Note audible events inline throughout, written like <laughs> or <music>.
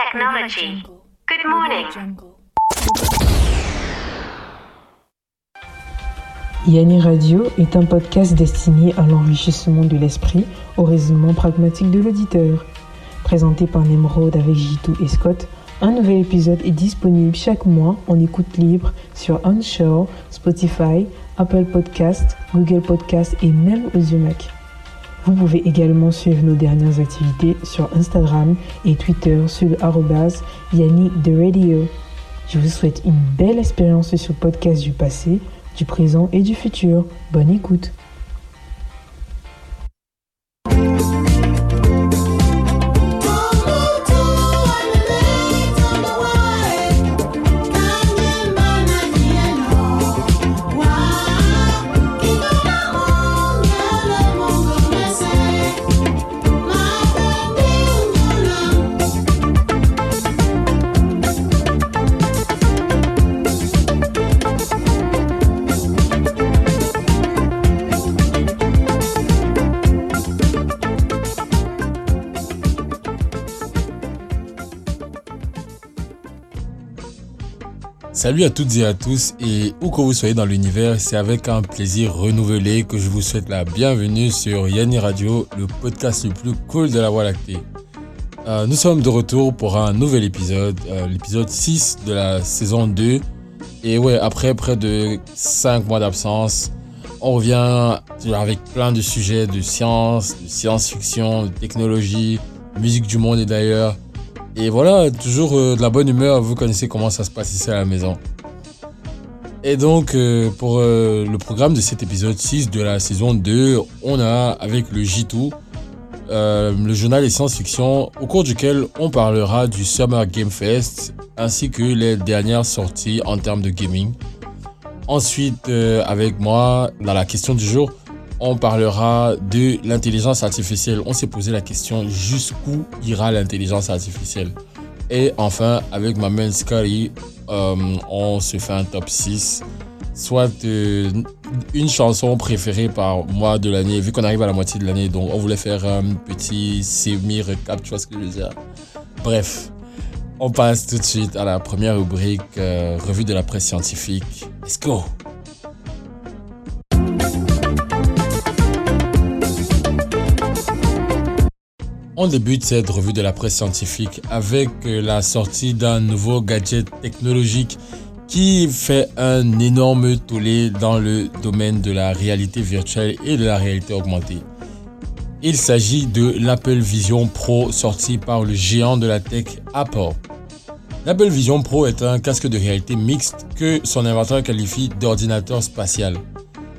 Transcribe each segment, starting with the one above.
technology. Good morning. Yanni Radio est un podcast destiné à l'enrichissement de l'esprit au raisonnement pragmatique de l'auditeur. Présenté par Nemrod avec Jitu et Scott, un nouvel épisode est disponible chaque mois en écoute libre sur Onshore, Spotify, Apple Podcast, Google Podcast et même Audiomack. Vous pouvez également suivre nos dernières activités sur Instagram et Twitter sur le Yannick de Radio. Je vous souhaite une belle expérience sur podcast du passé, du présent et du futur. Bonne écoute. Salut à toutes et à tous et où que vous soyez dans l'univers, c'est avec un plaisir renouvelé que je vous souhaite la bienvenue sur Yanni Radio, le podcast le plus cool de la Voie lactée. Euh, nous sommes de retour pour un nouvel épisode, euh, l'épisode 6 de la saison 2. Et ouais, après près de 5 mois d'absence, on revient avec plein de sujets de science, de science-fiction, de technologie, musique du monde et d'ailleurs. Et voilà, toujours euh, de la bonne humeur, vous connaissez comment ça se passe ici à la maison. Et donc, euh, pour euh, le programme de cet épisode 6 de la saison 2, on a avec le J2, le journal des science-fiction, au cours duquel on parlera du Summer Game Fest, ainsi que les dernières sorties en termes de gaming. Ensuite, avec moi, dans la question du jour, on parlera de l'intelligence artificielle. On s'est posé la question jusqu'où ira l'intelligence artificielle? Et enfin, avec ma main Scary, euh, on se fait un top 6. Soit euh, une chanson préférée par moi de l'année, vu qu'on arrive à la moitié de l'année. Donc, on voulait faire un petit semi-recap, tu vois ce que je veux dire? Bref, on passe tout de suite à la première rubrique, euh, revue de la presse scientifique. Let's go! On débute cette revue de la presse scientifique avec euh, la sortie d'un nouveau gadget technologique qui fait un énorme tollé dans le domaine de la réalité virtuelle et de la réalité augmentée. Il s'agit de l'Apple Vision Pro sorti par le géant de la tech Apple. L'Apple Vision Pro est un casque de réalité mixte que son inventeur qualifie d'ordinateur spatial.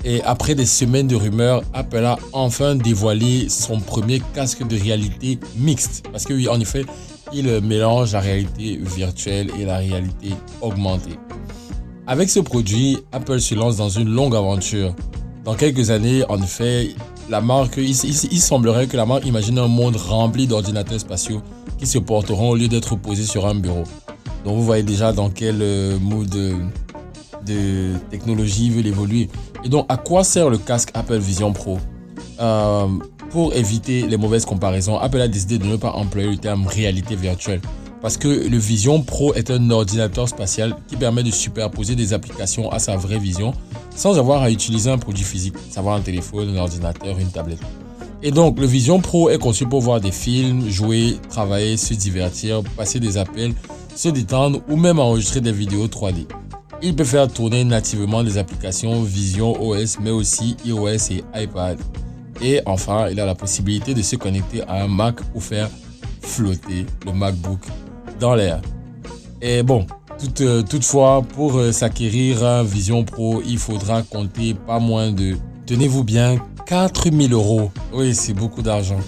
Et après des semaines de rumeurs, Apple a enfin dévoilé son premier casque de réalité mixte. Parce que oui, en effet, il mélange la réalité virtuelle et la réalité augmentée. Avec ce produit, Apple se lance dans une longue aventure. Dans quelques années, en effet, la marque, il, semblerait que la marque imagine un monde rempli d'ordinateurs spatiaux qui se porteront au lieu d'être posés sur un bureau. Donc vous voyez déjà dans quel euh, mood euh, de technologie veut évoluer. Et donc, à quoi sert le casque Apple Vision Pro? Euh, Pour éviter les mauvaises comparaisons, Apple a décidé de ne pas employer le terme réalité virtuelle. Parce que le Vision Pro est un ordinateur spatial qui permet de superposer des applications à sa vraie vision sans avoir à utiliser un produit physique, savoir un téléphone, un ordinateur, une tablette. Et donc, le Vision Pro est conçu pour voir des films, jouer, travailler, se divertir, passer des appels, se détendre ou même enregistrer des vidéos 3D. Il peut faire tourner nativement des applications Vision OS, mais aussi iOS et iPad. Et enfin, il a la possibilité de se connecter à un Mac pour faire flotter le MacBook dans l'air. Et bon, euh, toutefois, pour euh, s'acquérir un Vision Pro, il faudra compter pas moins de, tenez-vous bien, 4000 euros. Oui, c'est beaucoup d'argent.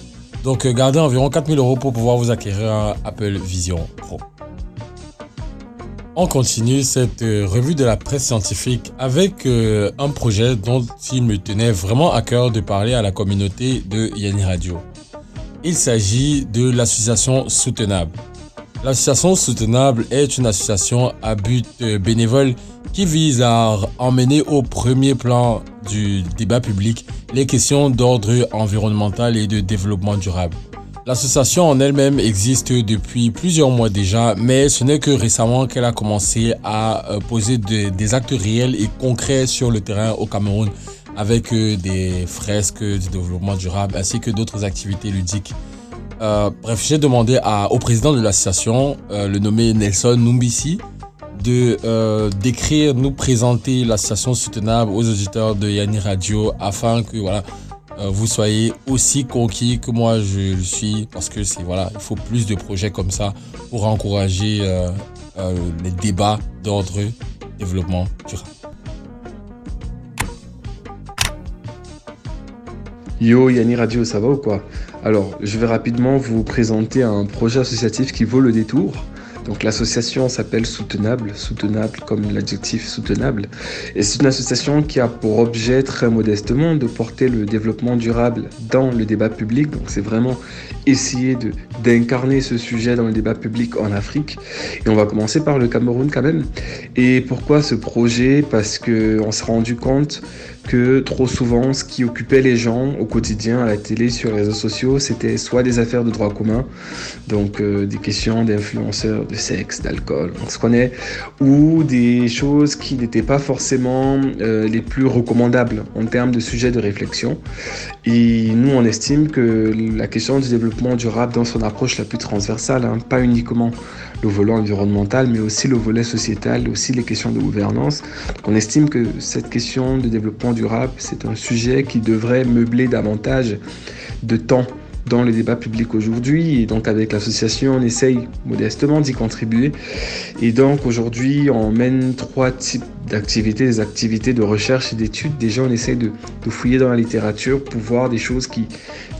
Donc, euh, gardez environ 4000 euros pour pouvoir vous acquérir un Apple Vision Pro. On continue cette euh, revue de la presse scientifique avec euh, un projet dont il me tenait vraiment à cœur de parler à la communauté de Yanni Radio. Il s'agit de l'association Soutenable. L'association Soutenable est une association à but euh, bénévole qui vise à emmener au premier plan du débat public les questions d'ordre environnemental et de développement durable. L'association en elle-même existe depuis plusieurs mois déjà, mais ce n'est que récemment qu'elle a commencé à euh, poser des actes réels et concrets sur le terrain au Cameroun avec euh, des fresques du développement durable ainsi que d'autres activités ludiques. Euh, bref, j'ai demandé au président de l'association, le nommé Nelson Numbisi, de d'écrire, nous présenter l'association soutenable aux auditeurs de Yanni Radio afin que voilà euh, vous soyez aussi conquis que moi je le suis parce que c'est voilà, il faut plus de projets comme ça pour encourager euh, euh, les débats d'ordre développement durable. Yo Yanni Radio, ça va ou quoi? Alors, je vais rapidement vous présenter un projet associatif qui vaut le détour. Donc l'association s'appelle Soutenable, soutenable comme l'adjectif soutenable. Et c'est une association qui a pour objet très modestement de porter le développement durable dans le débat public. Donc c'est vraiment essayer d'incarner ce sujet dans le débat public en Afrique. Et on va commencer par le Cameroun quand même. Et pourquoi ce projet? Parce qu'on s'est rendu compte que trop souvent, ce qui occupait les gens au quotidien, à la télé, sur les réseaux sociaux, c'était soit des affaires de droit commun, donc euh, des questions d'influenceurs, de sexe, d'alcool, on se connaît, ou des choses qui n'étaient pas forcément euh, les plus recommandables en termes de sujets de réflexion. Et nous, on estime que la question du développement durable dans son approche la plus transversale, hein, pas uniquement le volet environnemental, mais aussi le volet sociétal, aussi les questions de gouvernance. on estime que cette question de développement durable, c'est un sujet qui devrait meubler davantage de temps dans le débat public aujourd'hui. Et donc avec l'association, on essaye modestement d'y contribuer. Et donc aujourd'hui, on mène trois types d'activités, des activités de recherche et d'études. Déjà, on essaye de, fouiller dans la littérature pour voir des choses qui,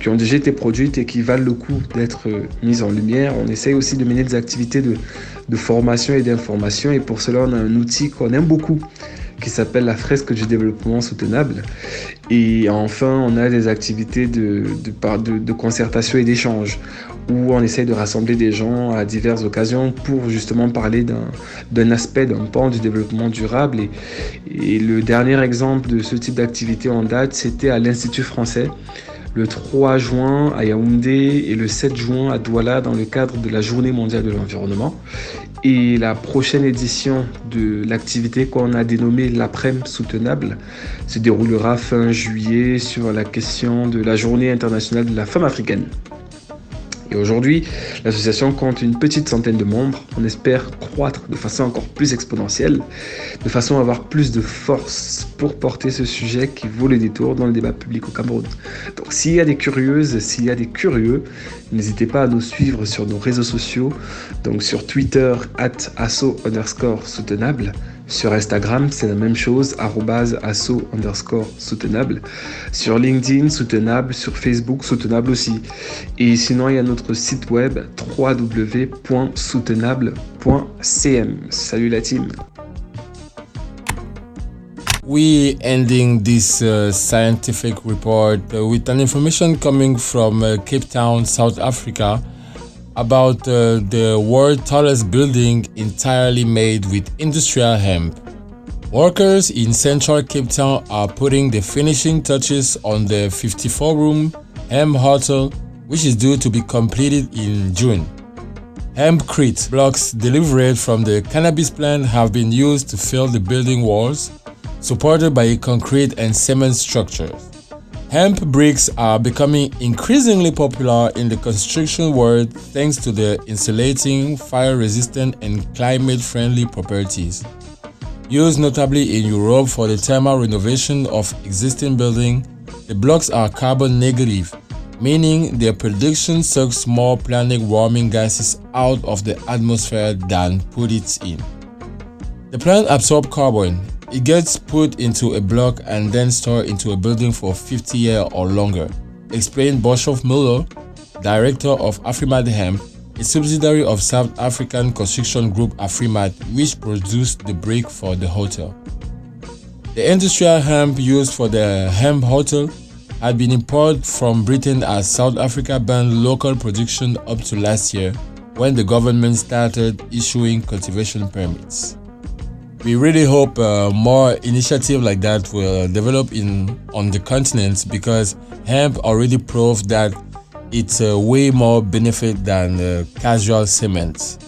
qui ont déjà été produites et qui valent le coup d'être mises en lumière. On essaye aussi de mener des activités de, de formation et d'information. Et pour cela, on a un outil qu'on aime beaucoup qui s'appelle la fresque du développement soutenable. Et enfin, on a des activités de, concertation et d'échange où on essaye de rassembler des gens à diverses occasions pour justement parler d'un aspect, d'un pan du développement durable. Et le dernier exemple de ce type d'activité en date, c'était à l'Institut français le 3 juin à Yaoundé et le 7 juin à Douala dans le cadre de la Journée mondiale de l'environnement. Et la prochaine édition de l'activité qu'on a dénommée l'après-midi soutenable se déroulera fin juillet sur la question de la Journée internationale de la femme africaine. Et aujourd'hui, l'association compte une petite centaine de membres. On espère croître de façon encore plus exponentielle, de façon à avoir plus de force pour porter ce sujet qui vaut le détour dans le débat public au Cameroun. Donc s'il y a des curieuses, s'il y a des curieux, n'hésitez pas à nous suivre sur nos réseaux sociaux, donc sur Twitter, at asso underscore soutenable, sur Instagram, c'est la même chose, asso underscore soutenable. Sur LinkedIn, soutenable. Sur Facebook, soutenable aussi. Et sinon, il y a notre site web www.soutenable.cm. Salut la team! We ending this uh, scientific report uh, with an information coming from uh, Cape Town, South Africa. About uh, the world's tallest building entirely made with industrial hemp. Workers in central Cape Town are putting the finishing touches on the 54 room hemp hotel, which is due to be completed in June. Hempcrete blocks delivered from the cannabis plant have been used to fill the building walls, supported by a concrete and cement structures. Hemp bricks are becoming increasingly popular in the construction world thanks to their insulating, fire resistant, and climate friendly properties. Used notably in Europe for the thermal renovation of existing buildings, the blocks are carbon negative, meaning their production sucks more planet warming gases out of the atmosphere than put it in. The plant absorbs carbon it gets put into a block and then stored into a building for 50 years or longer, explained Boshoff Muller, director of Afrimat Hemp, a subsidiary of South African construction group Afrimat, which produced the brick for the hotel. The industrial hemp used for the hemp hotel had been imported from Britain as South Africa banned local production up to last year when the government started issuing cultivation permits we really hope uh, more initiative like that will develop in on the continent because hemp already proved that It's a way more benefit than uh, casual cement.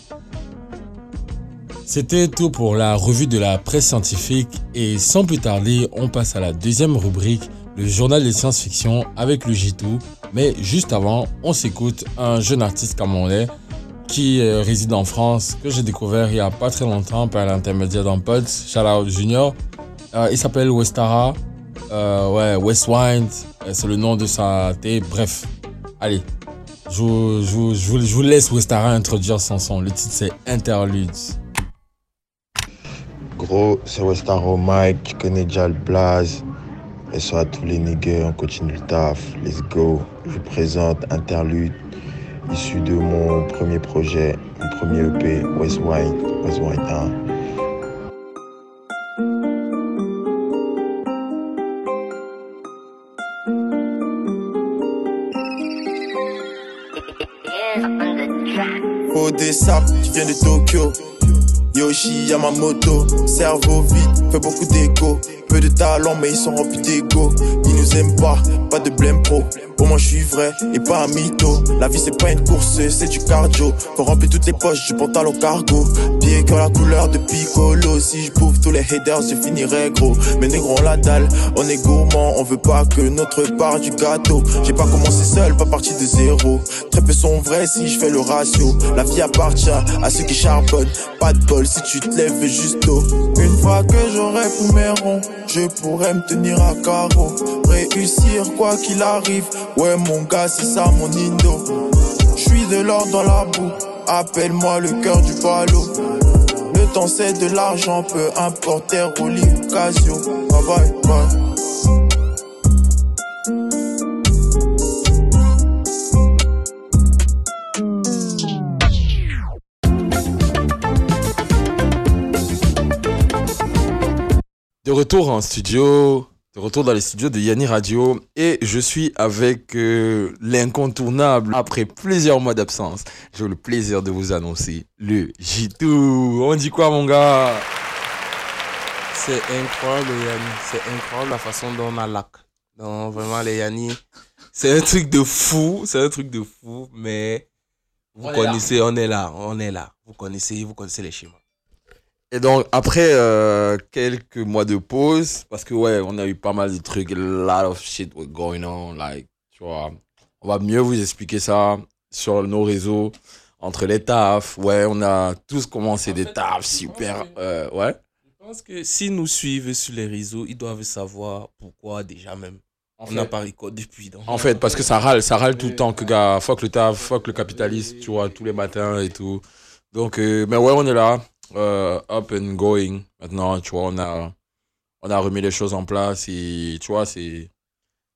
C'était tout pour la revue de la presse scientifique et sans plus tarder, on passe à la deuxième rubrique, le journal des science-fiction avec le J2. Mais juste avant, on s'écoute un jeune artiste camerounais qui euh, réside en France, que j'ai découvert il y a pas très longtemps par l'intermédiaire d'un pote, Shout Junior. Euh, il s'appelle Westara, euh, ouais, Westwind, c'est le nom de sa thé. Bref, allez, je, je, je, vous laisse Westara introduire son son. Le titre c'est Interludes. Gros, c'est Westaro Mike, tu connais déjà le blaze. Et soit tous les niggas, on continue le taf. Let's go. Je vous présente Interlude, issu de mon premier projet, mon premier EP, West White, West White 1. Faut des saps, tu viens de Tokyo. Yoshi Yamamoto, cerveau vide, fait beaucoup d'écho. Peu de talent, mais ils sont remplis d'ego. Ils nous aiment pas, pas de blême pro. Au moins je suis vrai et pas un mytho. La vie c'est pas une course, c'est du cardio. Faut remplir toutes les poches du pantalon cargo. Qui ont la couleur de piccolo. Si je bouffe tous les haters, je finirai gros. Mais négro on la dalle, on est gourmand. On veut pas que notre part du gâteau. J'ai pas commencé seul, pas parti de zéro. Très peu sont vrais si je fais le ratio. La vie appartient à ceux qui charbonnent. Pas de bol si tu te lèves juste tôt. Une fois que j'aurai pour mes ronds, je pourrais me tenir à carreau. Réussir quoi qu'il arrive. Ouais mon gars, c'est ça mon indo. Je suis de l'or dans la boue. Appelle-moi le cœur du ballot. Le temps c'est de l'argent, peu importe ou Casio. Bye bye bye. De retour en studio, de retour dans les studios de Yanni Radio et je suis avec euh, l'incontournable après plusieurs mois d'absence. J'ai le plaisir de vous annoncer le J2. On dit quoi mon gars? C'est incroyable, Yanni. C'est incroyable la façon dont on a lac. Donc, vraiment, les Yanni, c'est un truc de fou. C'est un truc de fou, mais vous On connaissez, on est là, on est là. Vous connaissez, vous connaissez les schémas. Et donc après euh, quelques mois de pause, parce que ouais, on a eu pas mal de trucs, a lot of shit was going on, like, tu vois. On va mieux vous expliquer ça sur nos réseaux, entre les tafs. Ouais, on a tous commencé En des fait, tafs super, que- euh, ouais. Je pense que s'ils nous suivent sur les réseaux, ils doivent savoir pourquoi déjà même. En on n'a pas record depuis. Donc. En fait, parce que ça râle, ça râle tout le temps que gars, fuck le taf, fuck le capitaliste, tu vois, tous les matins et tout. Donc, euh, mais ouais, on est là, euh, up and going. Maintenant, tu vois, on a, on a remis les choses en place et tu vois, c'est,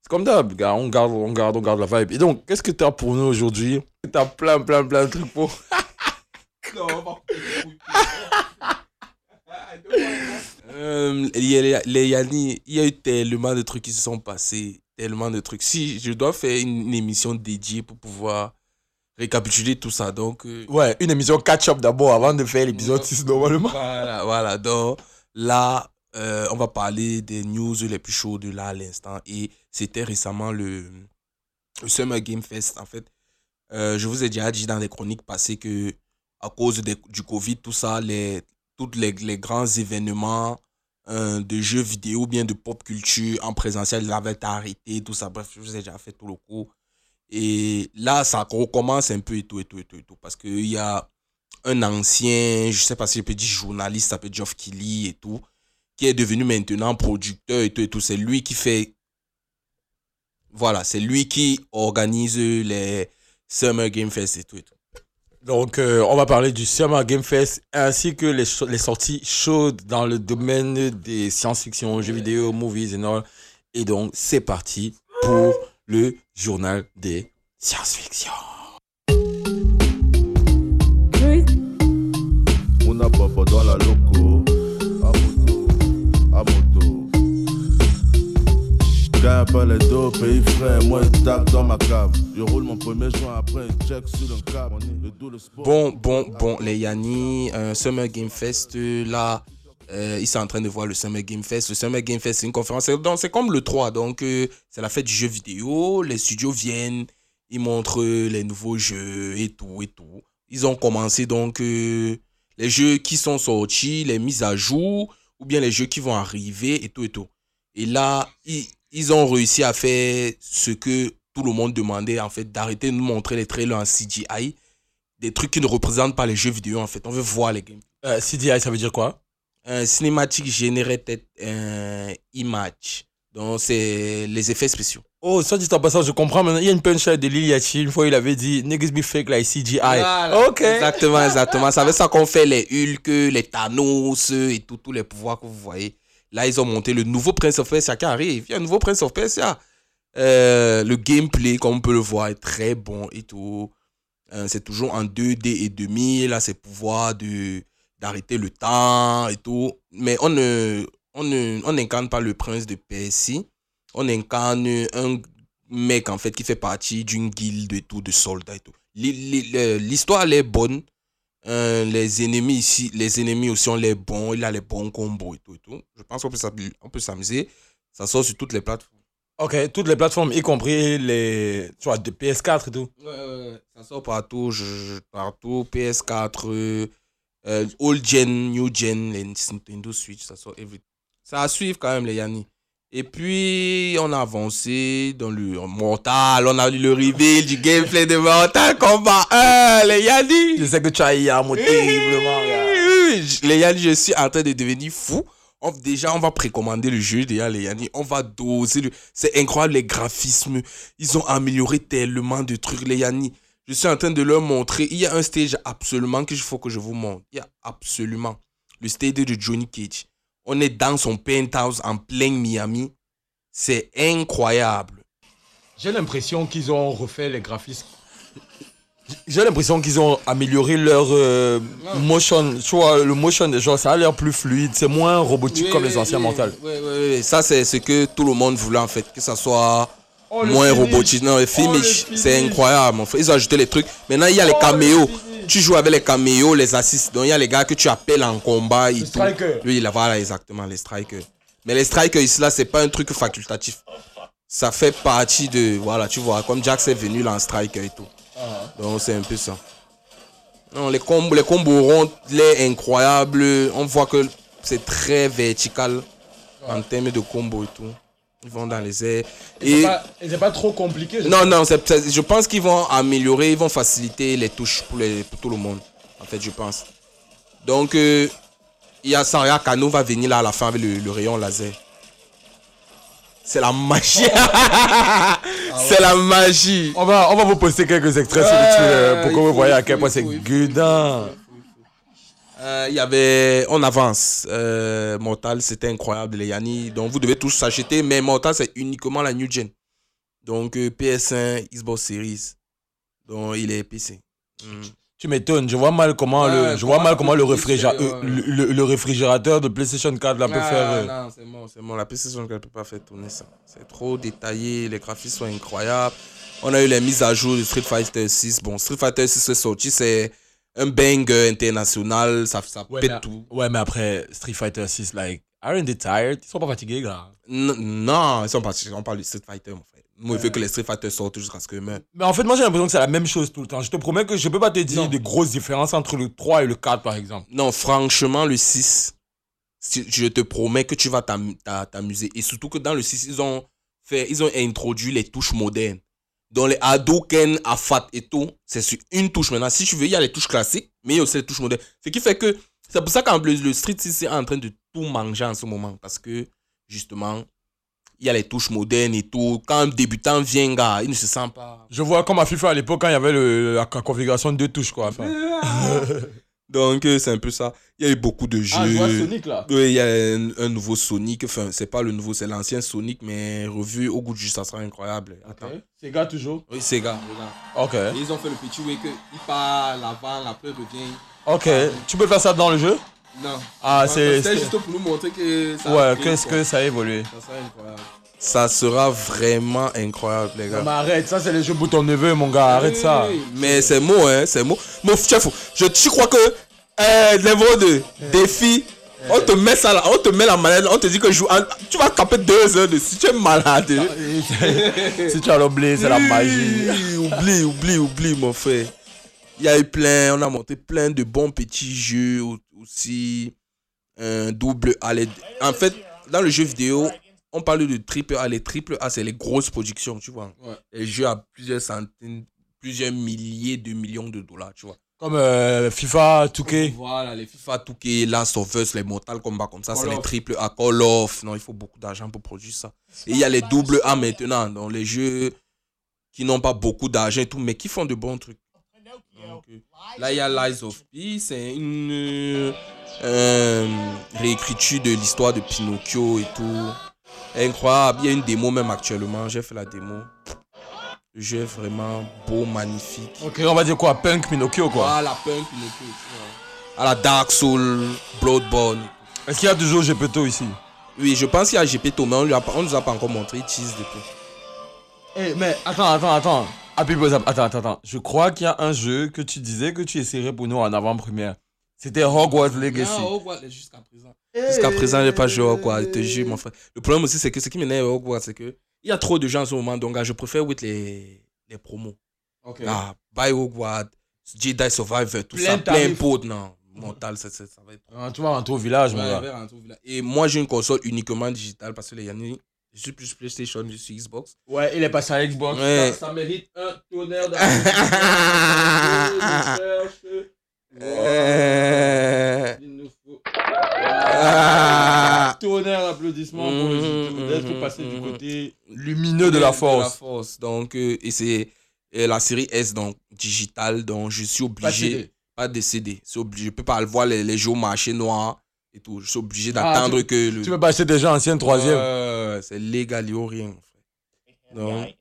c'est comme d'hab, gars, on garde, on garde, on garde la vibe. Et donc, qu'est-ce que tu as pour nous aujourd'hui? Tu as plein, plein, plein de trucs pour. Euh, les, Yanni, il y a eu tellement de trucs qui se sont passés. Tellement de trucs. Si je dois faire une, une émission dédiée pour pouvoir récapituler tout ça. Donc, euh, Ouais, une émission catch-up d'abord avant de faire l'épisode 6 normalement. Voilà, voilà. Donc là, euh, on va parler des news les plus chaudes là à l'instant. Et c'était récemment le, le Summer Game Fest. En fait, Euh, je vous ai déjà dit dans les chroniques passées que à cause du Covid, tout ça, les, tous les, les grands événements de jeux vidéo ou bien de pop culture en présentiel, ils avaient été arrêtés, tout ça. Bref, je vous ai déjà fait tout le cours. Et là, ça recommence un peu et tout, et tout, et tout, et tout. Parce qu'il y a un ancien, je sais pas si je peux dire journaliste, ça s'appelle Geoff Kelly et tout, qui est devenu maintenant producteur et tout, et tout. C'est lui qui fait. Voilà, c'est lui qui organise les Summer Game Fest et tout, et tout. Donc, euh, on va parler du Summer Game Fest ainsi que les sorties chaudes dans le domaine des science-fiction, jeux vidéo, movies et all. Et donc, c'est parti pour le journal des science-fiction. Muna Bobo dans la loco. À moto, à moto. Gagne pas les dos, pays frais, moi je tape dans ma cave. Je roule mon premier joint après check sur le câble. Bon, bon, bon, les Yanni, euh, Summer Game Fest, euh, là, euh, ils sont en train de voir le Summer Game Fest. Le Summer Game Fest, c'est une conférence. C'est comme le 3, donc euh, c'est la fête du jeu vidéo. Les studios viennent, ils montrent les nouveaux jeux et tout et tout. Ils ont commencé donc euh, les jeux qui sont sortis, les mises à jour, ou bien les jeux qui vont arriver et tout et tout. Et là, ils, ils ont réussi à faire ce que tout le monde demandait, en fait, d'arrêter de nous montrer les trailers en CGI, des trucs qui ne représentent pas les jeux vidéo, en fait. On veut voir les games. CDI, ça veut dire quoi? Un cinématique generated euh, image. Donc, c'est les effets spéciaux. Oh, ça dit en passant, je comprends maintenant. Il y a une punchline de Lil Yachty, une fois il avait dit Niggas be fake like CGI. ok. Exactement, exactement. C'est avec ça qu'on fait les Hulk, les Thanos et tout, tous les pouvoirs que vous voyez. Là, ils ont monté le nouveau Prince of Persia qui arrive. Il y a un nouveau Prince of Persia. Euh, le gameplay, comme on peut le voir, est très bon et tout. Euh, c'est toujours en 2D et demi. Là, c'est pouvoir de d'arrêter le temps et tout. Mais on ne, on ne, on n'incarne pas le prince de Persie. On incarne un mec, en fait, qui fait partie d'une guilde et tout, de soldats et tout. L'hi- l'hi- L'histoire, elle est bonne. Euh, les ennemis ici, les ennemis aussi ont les bons, il a les bons combos et tout et tout. Je pense qu'on peut s'amu- on peut s'amuser. Ça sort sur toutes les plateformes. Ok, toutes les plateformes, y compris les. Tu vois, de PS4 et tout. Ça sort partout, je- partout. PS4, euh, old gen, new gen, les Nintendo Switch, ça sort everything. Ça à suivre quand même, les Yanni. Et puis, on a avancé dans le Mortal, on a eu le reveal du gameplay de Mortal Kombat 1, les Yanni. Je sais que tu as eu un mot terriblement. les Yanni, je suis en train de devenir fou. On- déjà, on va précommander le jeu, déjà, les Yanni. On va doser. le- C'est incroyable, les graphismes. Ils ont amélioré tellement de trucs, les Yanni. Je suis en train de leur montrer. Il y a un stage absolument qu'il faut que je vous montre. Il y a absolument le stage de Johnny Cage. On est dans son penthouse en plein Miami. C'est incroyable. J'ai l'impression qu'ils ont refait les graphismes. J'ai l'impression qu'ils ont amélioré leur euh, motion. Tu vois, le motion des gens, ça a l'air plus fluide. C'est moins robotique comme les anciens. Oui, oui, oui. Ça, c'est ce que tout le monde voulait en fait. Que ça soit Oh, moins robotique. Non, le finish, le c'est incroyable. mon frère. Ils ont ajouté les trucs. Maintenant, il y a les Oh, le caméos. Tu joues avec les caméos, les assists. Donc, il y a les gars que tu appelles en combat et tout. strikers. Oui, il a voilà exactement les strikers. Mais les strikers ici, là, c'est pas un truc facultatif. Ça fait partie de. Voilà, tu vois, comme Jax est venu là en striker et tout. Ah. Donc, c'est un peu ça. Non, les combos, les combos ronds, les incroyables. On voit que c'est très vertical en termes de combos et tout. Ils vont dans les airs. Et Et. c'est pas, trop compliqué. je Non, non, je pense qu'ils vont améliorer, ils vont faciliter les touches pour, les, pour tout le monde. En fait, je pense. Donc, euh, il y a Saria Kano va venir là à la fin avec le, le rayon laser. C'est la magie. <laughs> c'est la magie. On va, on va vous poster quelques extraits sur YouTube euh, pour que vous voyez à quel point c'est faut, il. Euh, Il y avait. On avance. Euh, Mortal, c'était incroyable, les Yanni. Donc, vous devez tous s'acheter. Mais Mortal, c'est uniquement la New Gen. Donc, euh, PS1, Xbox Series. Donc, il est PC. Hmm. Tu m'étonnes, je vois mal comment Ouais, le, je vois mal comment le, euh, le, le- le réfrigérateur de PlayStation 4 là peut Ah, faire. Non, c'est bon, c'est bon. La PlayStation 4 ne peut pas faire tourner ça. C'est trop détaillé, les graphismes sont incroyables. On a eu les mises à jour de Street Fighter 6. Bon, Street Fighter 6 est sorti, c'est un banger international, ça, ça Ouais, pète mais, tout. ouais, mais après Street Fighter 6, like, aren't they tired? Ils sont pas fatigués, gars. N- non, ils sont partis, on parle de Street Fighter, mon frère. Moi, je veux que les Street Fighter sortent jusqu'à ce que je meure. Mais en fait, moi j'ai l'impression que c'est la même chose tout le temps. Je te promets que je peux pas te dire des grosses différences entre le 3 et le 4 par exemple. Non, franchement, le 6, si- je te promets que tu vas t'am- t'a- t'amuser. Et surtout que dans le 6, ils ont, fait, ils ont introduit les touches modernes. Dans les Hadouken, Afat et tout, c'est sur une touche maintenant. Si tu veux, il y a les touches classiques, mais il y a aussi les touches modernes. Ce qui fait que c'est pour ça qu'en plus, le Street 6 est en train de tout manger en ce moment. Parce que, justement, il y a les touches modernes et tout. Quand un débutant vient, gars, il ne se sent pas. Je vois comme à FIFA à l'époque quand il y avait le- la, la configuration de deux touches quoi. Enfin. <laughs> Donc, euh, c'est un peu ça. Il y a eu beaucoup de jeux. Ah, je vois Sonic là. Oui, il y a un, un nouveau Sonic. Enfin, c'est pas le nouveau, c'est l'ancien Sonic, mais revu au goût du ça sera incroyable. Attends. Gars toujours. Oui, gars. Ok. Ils ont fait le petit way que il part l'avant, après il revient. Ok. Tu peux faire ça dans le jeu? Non. Ah, c'est. Juste pour nous montrer que ça. Ouais, qu'est-ce que ça a évolué. Ça sera incroyable. Ça sera vraiment incroyable, les gars. Mais arrête, ça c'est les jeux pour ton neveu, mon gars. Arrête ça. Oui, Mais c'est mot, hein, c'est mot. Mon chef, je, tu crois que euh, niveau de défi, On te met ça là, on te met la manette, on te dit que je joue. Tu vas taper deux heures dessus, tu es malade. <laughs> si tu as l'oublié, c'est la magie. Oublie, oublie, oublie, mon frère. Il y a eu plein, on a monté plein de bons petits jeux au- aussi. Un double En fait, dans le jeu vidéo, on parle de triple A. Les triple A, c'est les grosses productions, tu vois. Ouais. Les jeux à plusieurs centaines, plusieurs milliers de millions de dollars, tu vois. Comme euh, FIFA, 2K. Voilà, les FIFA 2K, Last of Us, les Mortal Kombat comme ça, c'est les triple A, Call of. Non, il faut beaucoup d'argent pour produire ça. Et il y a les double A maintenant, donc les jeux qui n'ont pas beaucoup d'argent et tout, mais qui font de bons trucs. Donc, euh, là, il y a Lies of P, c'est une euh, réécriture de l'histoire de Pinocchio et tout. Incroyable, il y a une démo même actuellement, j'ai fait la démo. Le jeu est vraiment beau, magnifique. Ok, on va dire quoi? Punk Pinocchio, quoi? Voilà, punk, Pinocchio. À la Dark Soul, Bloodborne. Est-ce qu'il y a toujours Gepetto ici? Oui, je pense qu'il y a Gepetto, mais on ne nous a pas encore montré. Il tease depuis. Eh, mais attends, attends, attends. Attends, attends, attends. Je crois qu'il y a un jeu que tu disais que tu essaierais pour nous en avant-première. C'était Hogwarts Legacy. jusqu'à présent. Jusqu'à présent, j'ai pas joué à Hogwarts, je te jure, mon frère. Le problème aussi, c'est que ce qui m'énerve à Hogwarts, c'est que il y a trop de gens en ce moment, donc ah, je préfère with les, les promos. Ok. Ah, Buy Hogwarts, Jedi Survivor, tout Plein ça, plein potes, non. Mental, ça, ça, ça va être Ah, tu vas rentrer au village, mon gars. Et moi, j'ai une console uniquement digitale parce que les Yannick, je suis plus PlayStation, je suis Xbox. Ouais, il est passé à Xbox. Ouais. Ça, ça mérite un tonnerre Euh, <laughs> Il nous faut Ah. tonnerre d'applaudissements pour le Mhm, d'être mhm, passé du mhm. côté lumineux de la force. Donc, euh, et c'est euh, la série S, donc digitale, donc je suis Pas obligé. Pas de CD. C'est obligé. Je peux pas voir les, les jeux au marché noir et tout. Je suis obligé Ah, d'attendre que le. Tu veux passer déjà ancienne troisième c'est légal, il a rien. mon frère. Donc,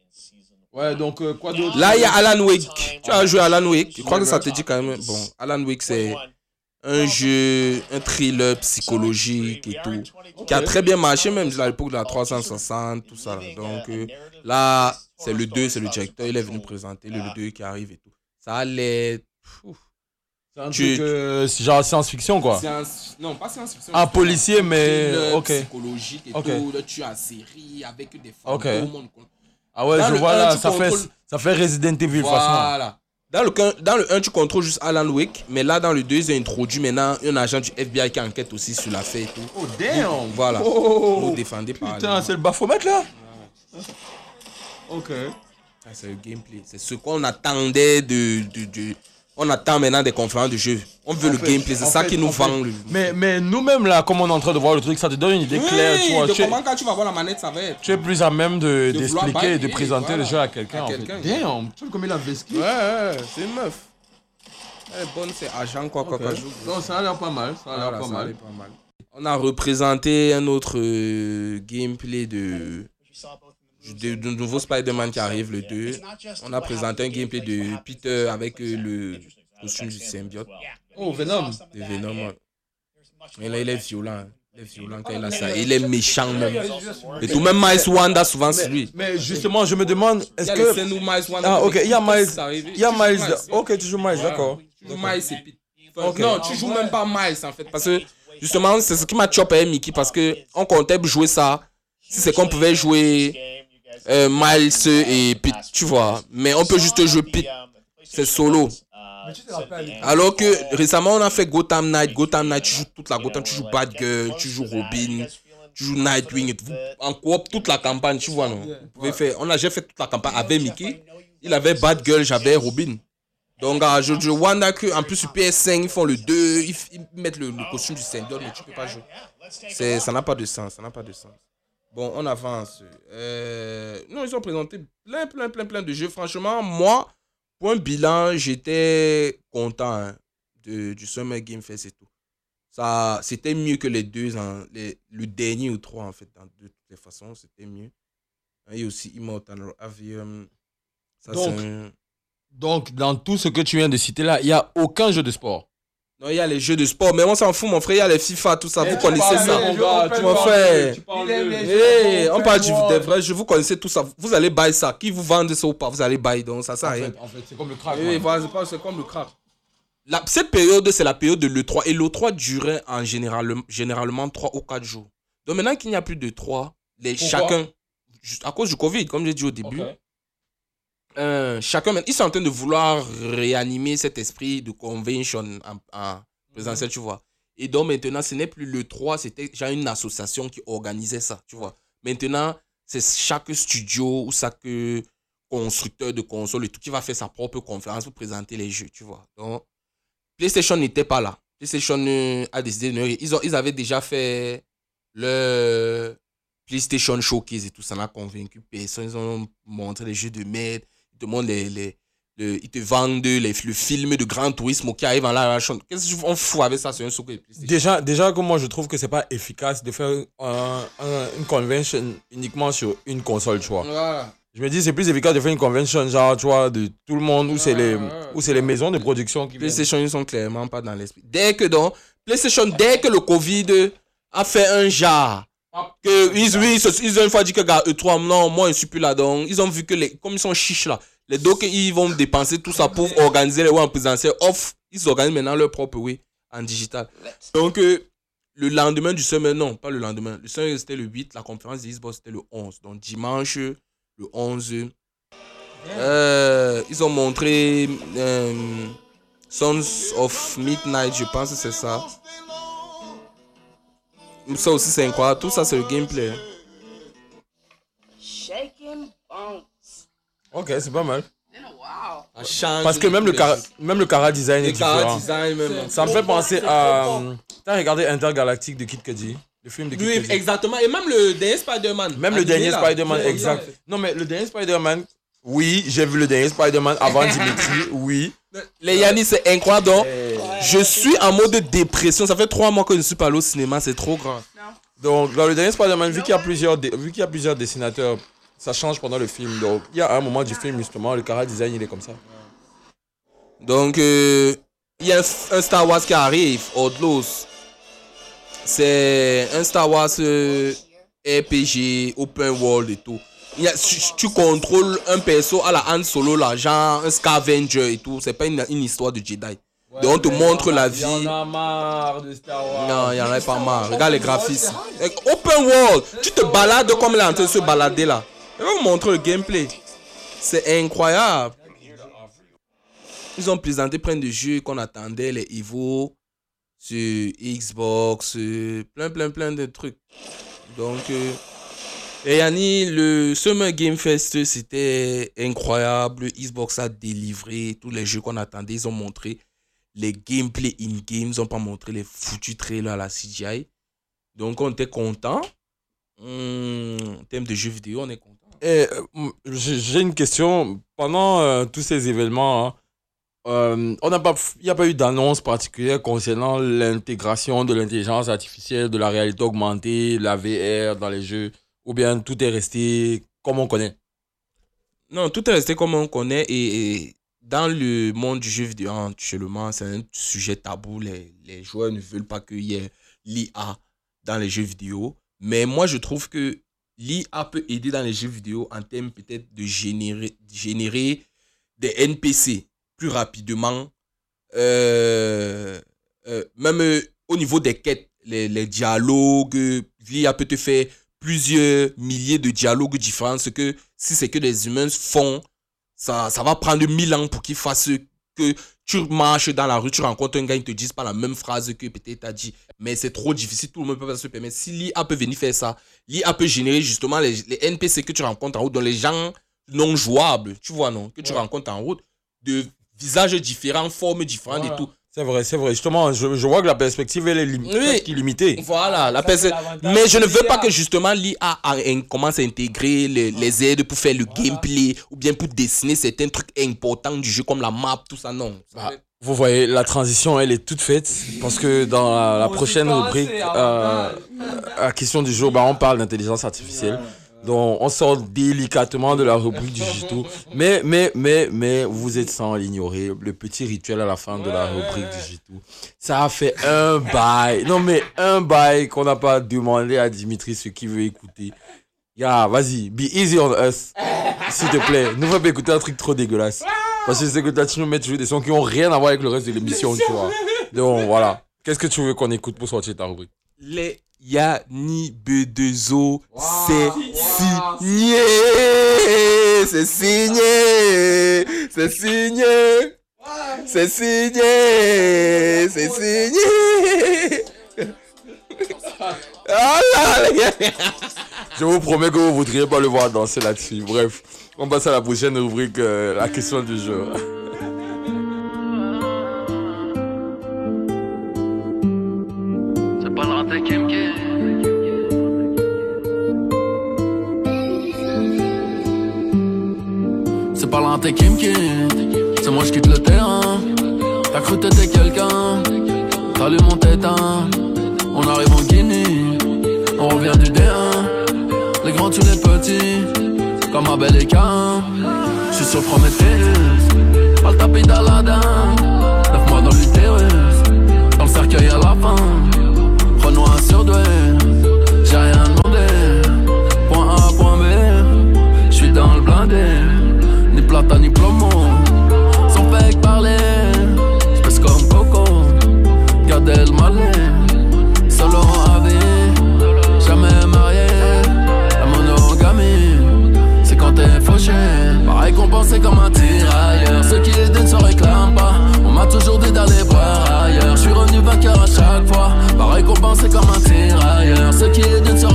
Ouais, donc euh, quoi d'autre? Là, il y a Alan Wake. Tu as joué à Alan Wake? Je crois que ça te dit quand même? Bon, Alan Wake, c'est un jeu, un thriller psychologique et tout. Qui a très bien marché, même à l'époque de la 360, tout ça. Donc euh, là, c'est le 2, c'est le directeur. Il est venu présenter le 2 qui arrive et tout. Ça allait. C'est un Tu- truc euh, genre science-fiction, quoi. Science- Non, pas science-fiction. Un policier, mais. Ok. psychologique et tout. Là, tu as série avec des Ok. fantômes. on- Ah ouais, Dans je vois là, ça fait, ça fait Resident Evil. Voilà. Dans le, dans le 1, tu contrôles juste Alan Wake, mais là, dans le 2, ils ont introduit maintenant un agent du FBI qui enquête aussi sur l'affaire et tout. Oh damn Voilà. Oh. Vous défendez par Putain, c'est le baphomet là? Ok. Ah, c'est le gameplay. C'est ce qu'on attendait de, de, de- On attend maintenant des conférences de jeu. On veut En le fait, gameplay. C'est ça fait, qui nous vend. Le... Mais, mais nous-mêmes là, comme on est en train de voir le truc, ça te donne une idée claire, tu vois. de Tu es, comment quand tu vas voir la manette, ça va être. tu es plus à même de- De vouloir d'expliquer et de présenter voilà. le jeu à quelqu'un. À en fait. quelqu'un. Damn, tu vois comme il a vesqué Ouais, ouais, c'est une meuf. Elle est bonne, c'est agent quoi, quoi, quoi. Non, ça a l'air pas mal, ça a l'air Voilà, pas mal. On a représenté un autre euh, gameplay de, de, de nouveau Spider-Man qui arrive, le 2. On a présenté un gameplay de Peter avec euh, le costume du symbiote Oh, Venom. de Venom. Mais là, il est violent. hein. Il est violent quand il a ça. Il est méchant même. Et tout, même Miles Wanda, souvent, c'est lui. Mais justement, je me demande, Il est-ce y a le que. Ah, ok, il y a Miles. Il y a Miles. Ok, tu joues Miles, d'accord. Tu joues Miles et Pete. Enfin, Ok. Non, tu joues même pas Miles en fait. Parce que justement, c'est ce qui m'a chopé avec Mickey. Parce que on comptait jouer ça. Si c'est qu'on pouvait jouer euh, Miles et Pete, tu vois. Mais on peut juste jouer Pete. C'est solo. Alors que récemment, on a fait Gotham Knight. Gotham Knight, tu joues toute la Gotham. Tu joues Batgirl, tu joues Robin, tu joues Nightwing. En coop, toute la campagne, tu vois, non? Vous pouvez faire. On a déjà fait toute la campagne avec Mickey. Il avait Batgirl, j'avais Robin. Donc, ah, je, je wonder que, en plus, sur PS5, ils font le 2, ils, ils mettent le, le costume du symbiote, mais tu peux pas jouer. Ça n'a pas de sens, ça n'a pas de sens. Bon, on avance. Euh, non, ils ont présenté plein, plein, plein, plein de jeux. Franchement, moi, pour un bilan, j'étais content hein, de, du Summer Game Fest et tout. Ça, c'était mieux que les deux, hein, les, le dernier ou trois, en fait, de toutes les façons, c'était mieux. Et aussi Immortal Avium. Ça, Donc, un- Donc, dans tout ce que tu viens de citer là, il n'y a aucun jeu de sport. Non, il y a les jeux de sport, mais on s'en fout, mon frère, il y a les FIFA, tout ça, vous connaissez ça. mon frère. parles Eh, on parle du, des vrais jeux, vous connaissez tout ça. Vous allez buy ça. Qui vous vend ça ou pas, vous allez buy, donc ça sert à En rien. fait, en fait, c'est comme le crack. Oui, man. voilà, c'est comme le crack. la, cette période, c'est la période de l'E3. Et l'E3 durait en général, généralement 3 ou 4 jours. Donc maintenant qu'il n'y a plus de 3, les, Pourquoi chacun, à cause du Covid, comme j'ai dit au début. Euh, chacun, ils sont en train de vouloir réanimer cet esprit de convention en, en présentiel, tu vois. Et donc maintenant, ce n'est plus le 3, c'était déjà une association qui organisait ça, tu vois. Maintenant, c'est chaque studio ou chaque constructeur de console et tout qui va faire sa propre conférence pour présenter les jeux, tu vois. Donc, PlayStation n'était pas là. PlayStation euh, a décidé de... ne- Ils, ont, ils avaient déjà fait le PlayStation Showcase et tout, ça n'a convaincu personne. Ils ont montré les jeux de merde. Te montrent les... les le- ils te vendent les, le film de Grand Turismo qui arrive en action. Qu'est-ce qu'on fout avec ça sur un PlayStation Déjà, déjà que moi je trouve que c'est pas efficace de faire un- un- une convention uniquement sur une console, tu vois. Voilà. Je me dis c'est plus efficace de faire une convention genre, tu vois, de tout le monde où c'est les où c'est les maisons de production qui viennent. PlayStation, ils sont clairement pas dans l'esprit. Dès que donc, PlayStation, dès que le Covid a fait un genre, que ils, oui, ils, ont une fois dit que gars, E3, non, moi je suis plus là-dedans. Ils ont vu que les, comme ils sont chiches là, les docs, ils vont dépenser tout ça pour organiser les ouais en présentiel off. Ils organisent maintenant leur propre way en digital. Donc, euh, le lendemain du semaine, non, pas le lendemain. Le semaine, c'était le 8, la conférence des Xbox, c'était le 11. Donc, dimanche, le 11, euh, ils ont montré euh, Sons of Midnight, je pense que c'est ça. Ça aussi, c'est incroyable. Tout ça, c'est le gameplay. Shaking bones. Ok, c'est pas mal. Wow. Parce que même le cara, même le cara design est différent. design, même. Ça me fait penser à. euh, T'as regardé Intergalactique de Kid Cudi Le film de Kid Oui, exactement. Et même le dernier Spider-Man. Même le Animé, dernier. Spider-Man, exact. Non, mais le dernier Spider-Man, oui, j'ai vu le dernier Spider-Man avant <laughs> Dimitri, oui. Les Yannis, c'est incroyable. Donc, je suis en mode dépression. Ça fait trois mois que je ne suis pas allé au cinéma. C'est trop grand. Donc, dans le dernier Spider-Man, vu qu'il y a plusieurs, dé- vu qu'il y a plusieurs dessinateurs, ça change pendant le film. Donc, il y a un moment du film, justement, le cara design, il est comme ça. Donc, euh, il y a un, un Star Wars qui arrive, Outlaws. C'est un Star Wars euh, RPG, open world et tout. Il y a- tu, tu contrôles un perso à la Han Solo, là, genre un scavenger et tout. C'est pas une, une histoire de Jedi. Donc, on te montre la vie. Il y en a marre de Star Wars. Non, il y en a pas marre. <laughs> Regarde les graphismes. Eh, Open world. Tu te balades comme il est en train de se balader là. Je vais vous montrer le gameplay. C'est incroyable. Ils ont présenté plein de jeux qu'on attendait, les Evo sur Xbox, plein, plein, plein de trucs. Donc, euh, et Yanni, le Summer Game Fest, c'était incroyable. Xbox a délivré tous les jeux qu'on attendait. Ils ont montré les gameplay in-game. Ils n'ont pas montré les foutus trailers à la CGI. Donc, on était content. en termes de jeux vidéo, on est content. Euh, j'ai une question. Pendant euh, tous ces événements, hein, euh, on n'a pas, il n'y a pas eu d'annonce particulière concernant l'intégration de l'intelligence artificielle, de la réalité augmentée, la VR dans les jeux, ou bien tout est resté comme on connaît? Non, tout est resté comme on connaît et, dans le monde du jeu vidéo actuellement, c'est un sujet tabou. Les, les joueurs ne veulent pas qu'il y ait l'IA dans les jeux vidéo. Mais moi, je trouve que l'IA peut aider dans les jeux vidéo en termes peut-être de générer, générer des NPC plus rapidement. Euh, euh, même au niveau des quêtes, les, les dialogues, l'IA peut te faire plusieurs milliers de dialogues différents. Ce que si c'est que des humains font, ça, ça va prendre mille ans pour qu'ils fassent que tu marches dans la rue, tu rencontres un gars, ils te disent pas la même phrase que peut-être t'as dit. Mais c'est trop difficile, tout le monde peut pas se permettre. Si l'IA peut venir faire ça, l'IA peut générer justement les, les NPC que tu rencontres en route, dans les gens non jouables, tu vois, non, que tu rencontres en route, de visages différents, formes différentes et tout. C'est vrai, c'est vrai. Justement, je, je vois que la perspective, elle est lim- Oui. presque illimitée. Voilà, la personne. Mais je ne veux pas que justement l'IA commence à intégrer les, les aides pour faire le gameplay ou bien pour dessiner certains trucs importants du jeu comme la map, tout ça, non. Bah, vous voyez, la transition, elle est toute faite. Parce que dans la, la prochaine rubrique, euh, à question du jour, bah, on parle d'intelligence artificielle. Donc, on sort délicatement de la rubrique du Jito. <laughs> Mais, mais, mais, mais, vous êtes sans l'ignorer. Le petit rituel à la fin de la rubrique du Jito. Ça a fait un bail. Non, mais un bail qu'on n'a pas demandé à Dimitri ce qu'il veut écouter. Ya, vas-y, be easy on us. S'il te plaît. Ne va pas écouter un truc trop dégueulasse. Parce que c'est que Tatino met toujours des sons qui ont rien à voir avec le reste de l'émission, tu vois. Donc voilà. Qu'est-ce que tu veux qu'on écoute pour sortir ta rubrique? Les Yanni B2O, c'est signé. C'est signé. C'est signé. C'est signé. C'est signé. Je vous promets que vous ne voudriez pas le voir danser là-dessus. Bref, on passe à la prochaine rubrique, euh, la question du jour. C'est pas l'entrée Kim C'est moi je quitte le terrain. T'as cru t'étais quelqu'un. Salut mon tétin. On arrive en Guinée. On revient du D1. Les grands tu les petits. Comme Abel et Cain. J'suis sur Prometheus. Pas le tapis d'Aladin. Neuf mois dans l'utérus. Dans le cercueil à la fin. Prenons un surdoué. Plata ni plomo. Sans fake parler. J'pèse comme Coco. Gardez le malais. Solo vie. Jamais marié. La monogamie. C'est quand t'es fauché. Pas récompensé comme un tirailleur. Ceux qui aident ne se réclament pas. On m'a toujours dit d'aller voir ailleurs. Je suis revenu vainqueur à chaque fois. Pas récompensé comme un tirailleur. Ceux qui aident ne se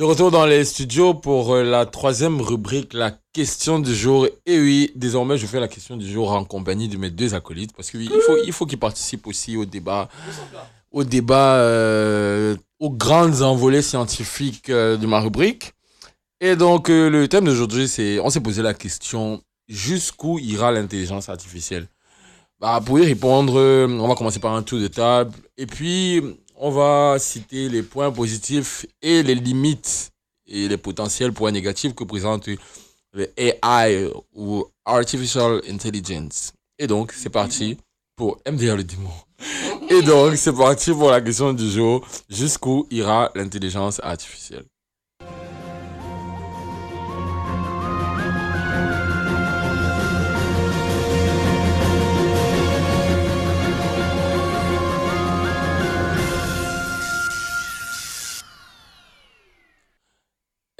De retour dans les studios pour euh, la troisième rubrique, la question du jour. Et oui, désormais, je fais la question du jour en compagnie de mes deux acolytes parce qu'il faut, faut qu'ils participent aussi au débat, au euh, aux grandes envolées scientifiques euh, de ma rubrique. Et donc, le thème d'aujourd'hui, c'est, on s'est posé la question, jusqu'où ira l'intelligence artificielle? Bah, Pour y répondre, on va commencer par un tour de table. Et puis, on va citer les points positifs et les limites et les potentiels points négatifs que présente le AI ou Artificial Intelligence. Et donc, c'est parti pour MDR le démon. Et donc, c'est parti pour la question du jour. Jusqu'où ira l'intelligence artificielle?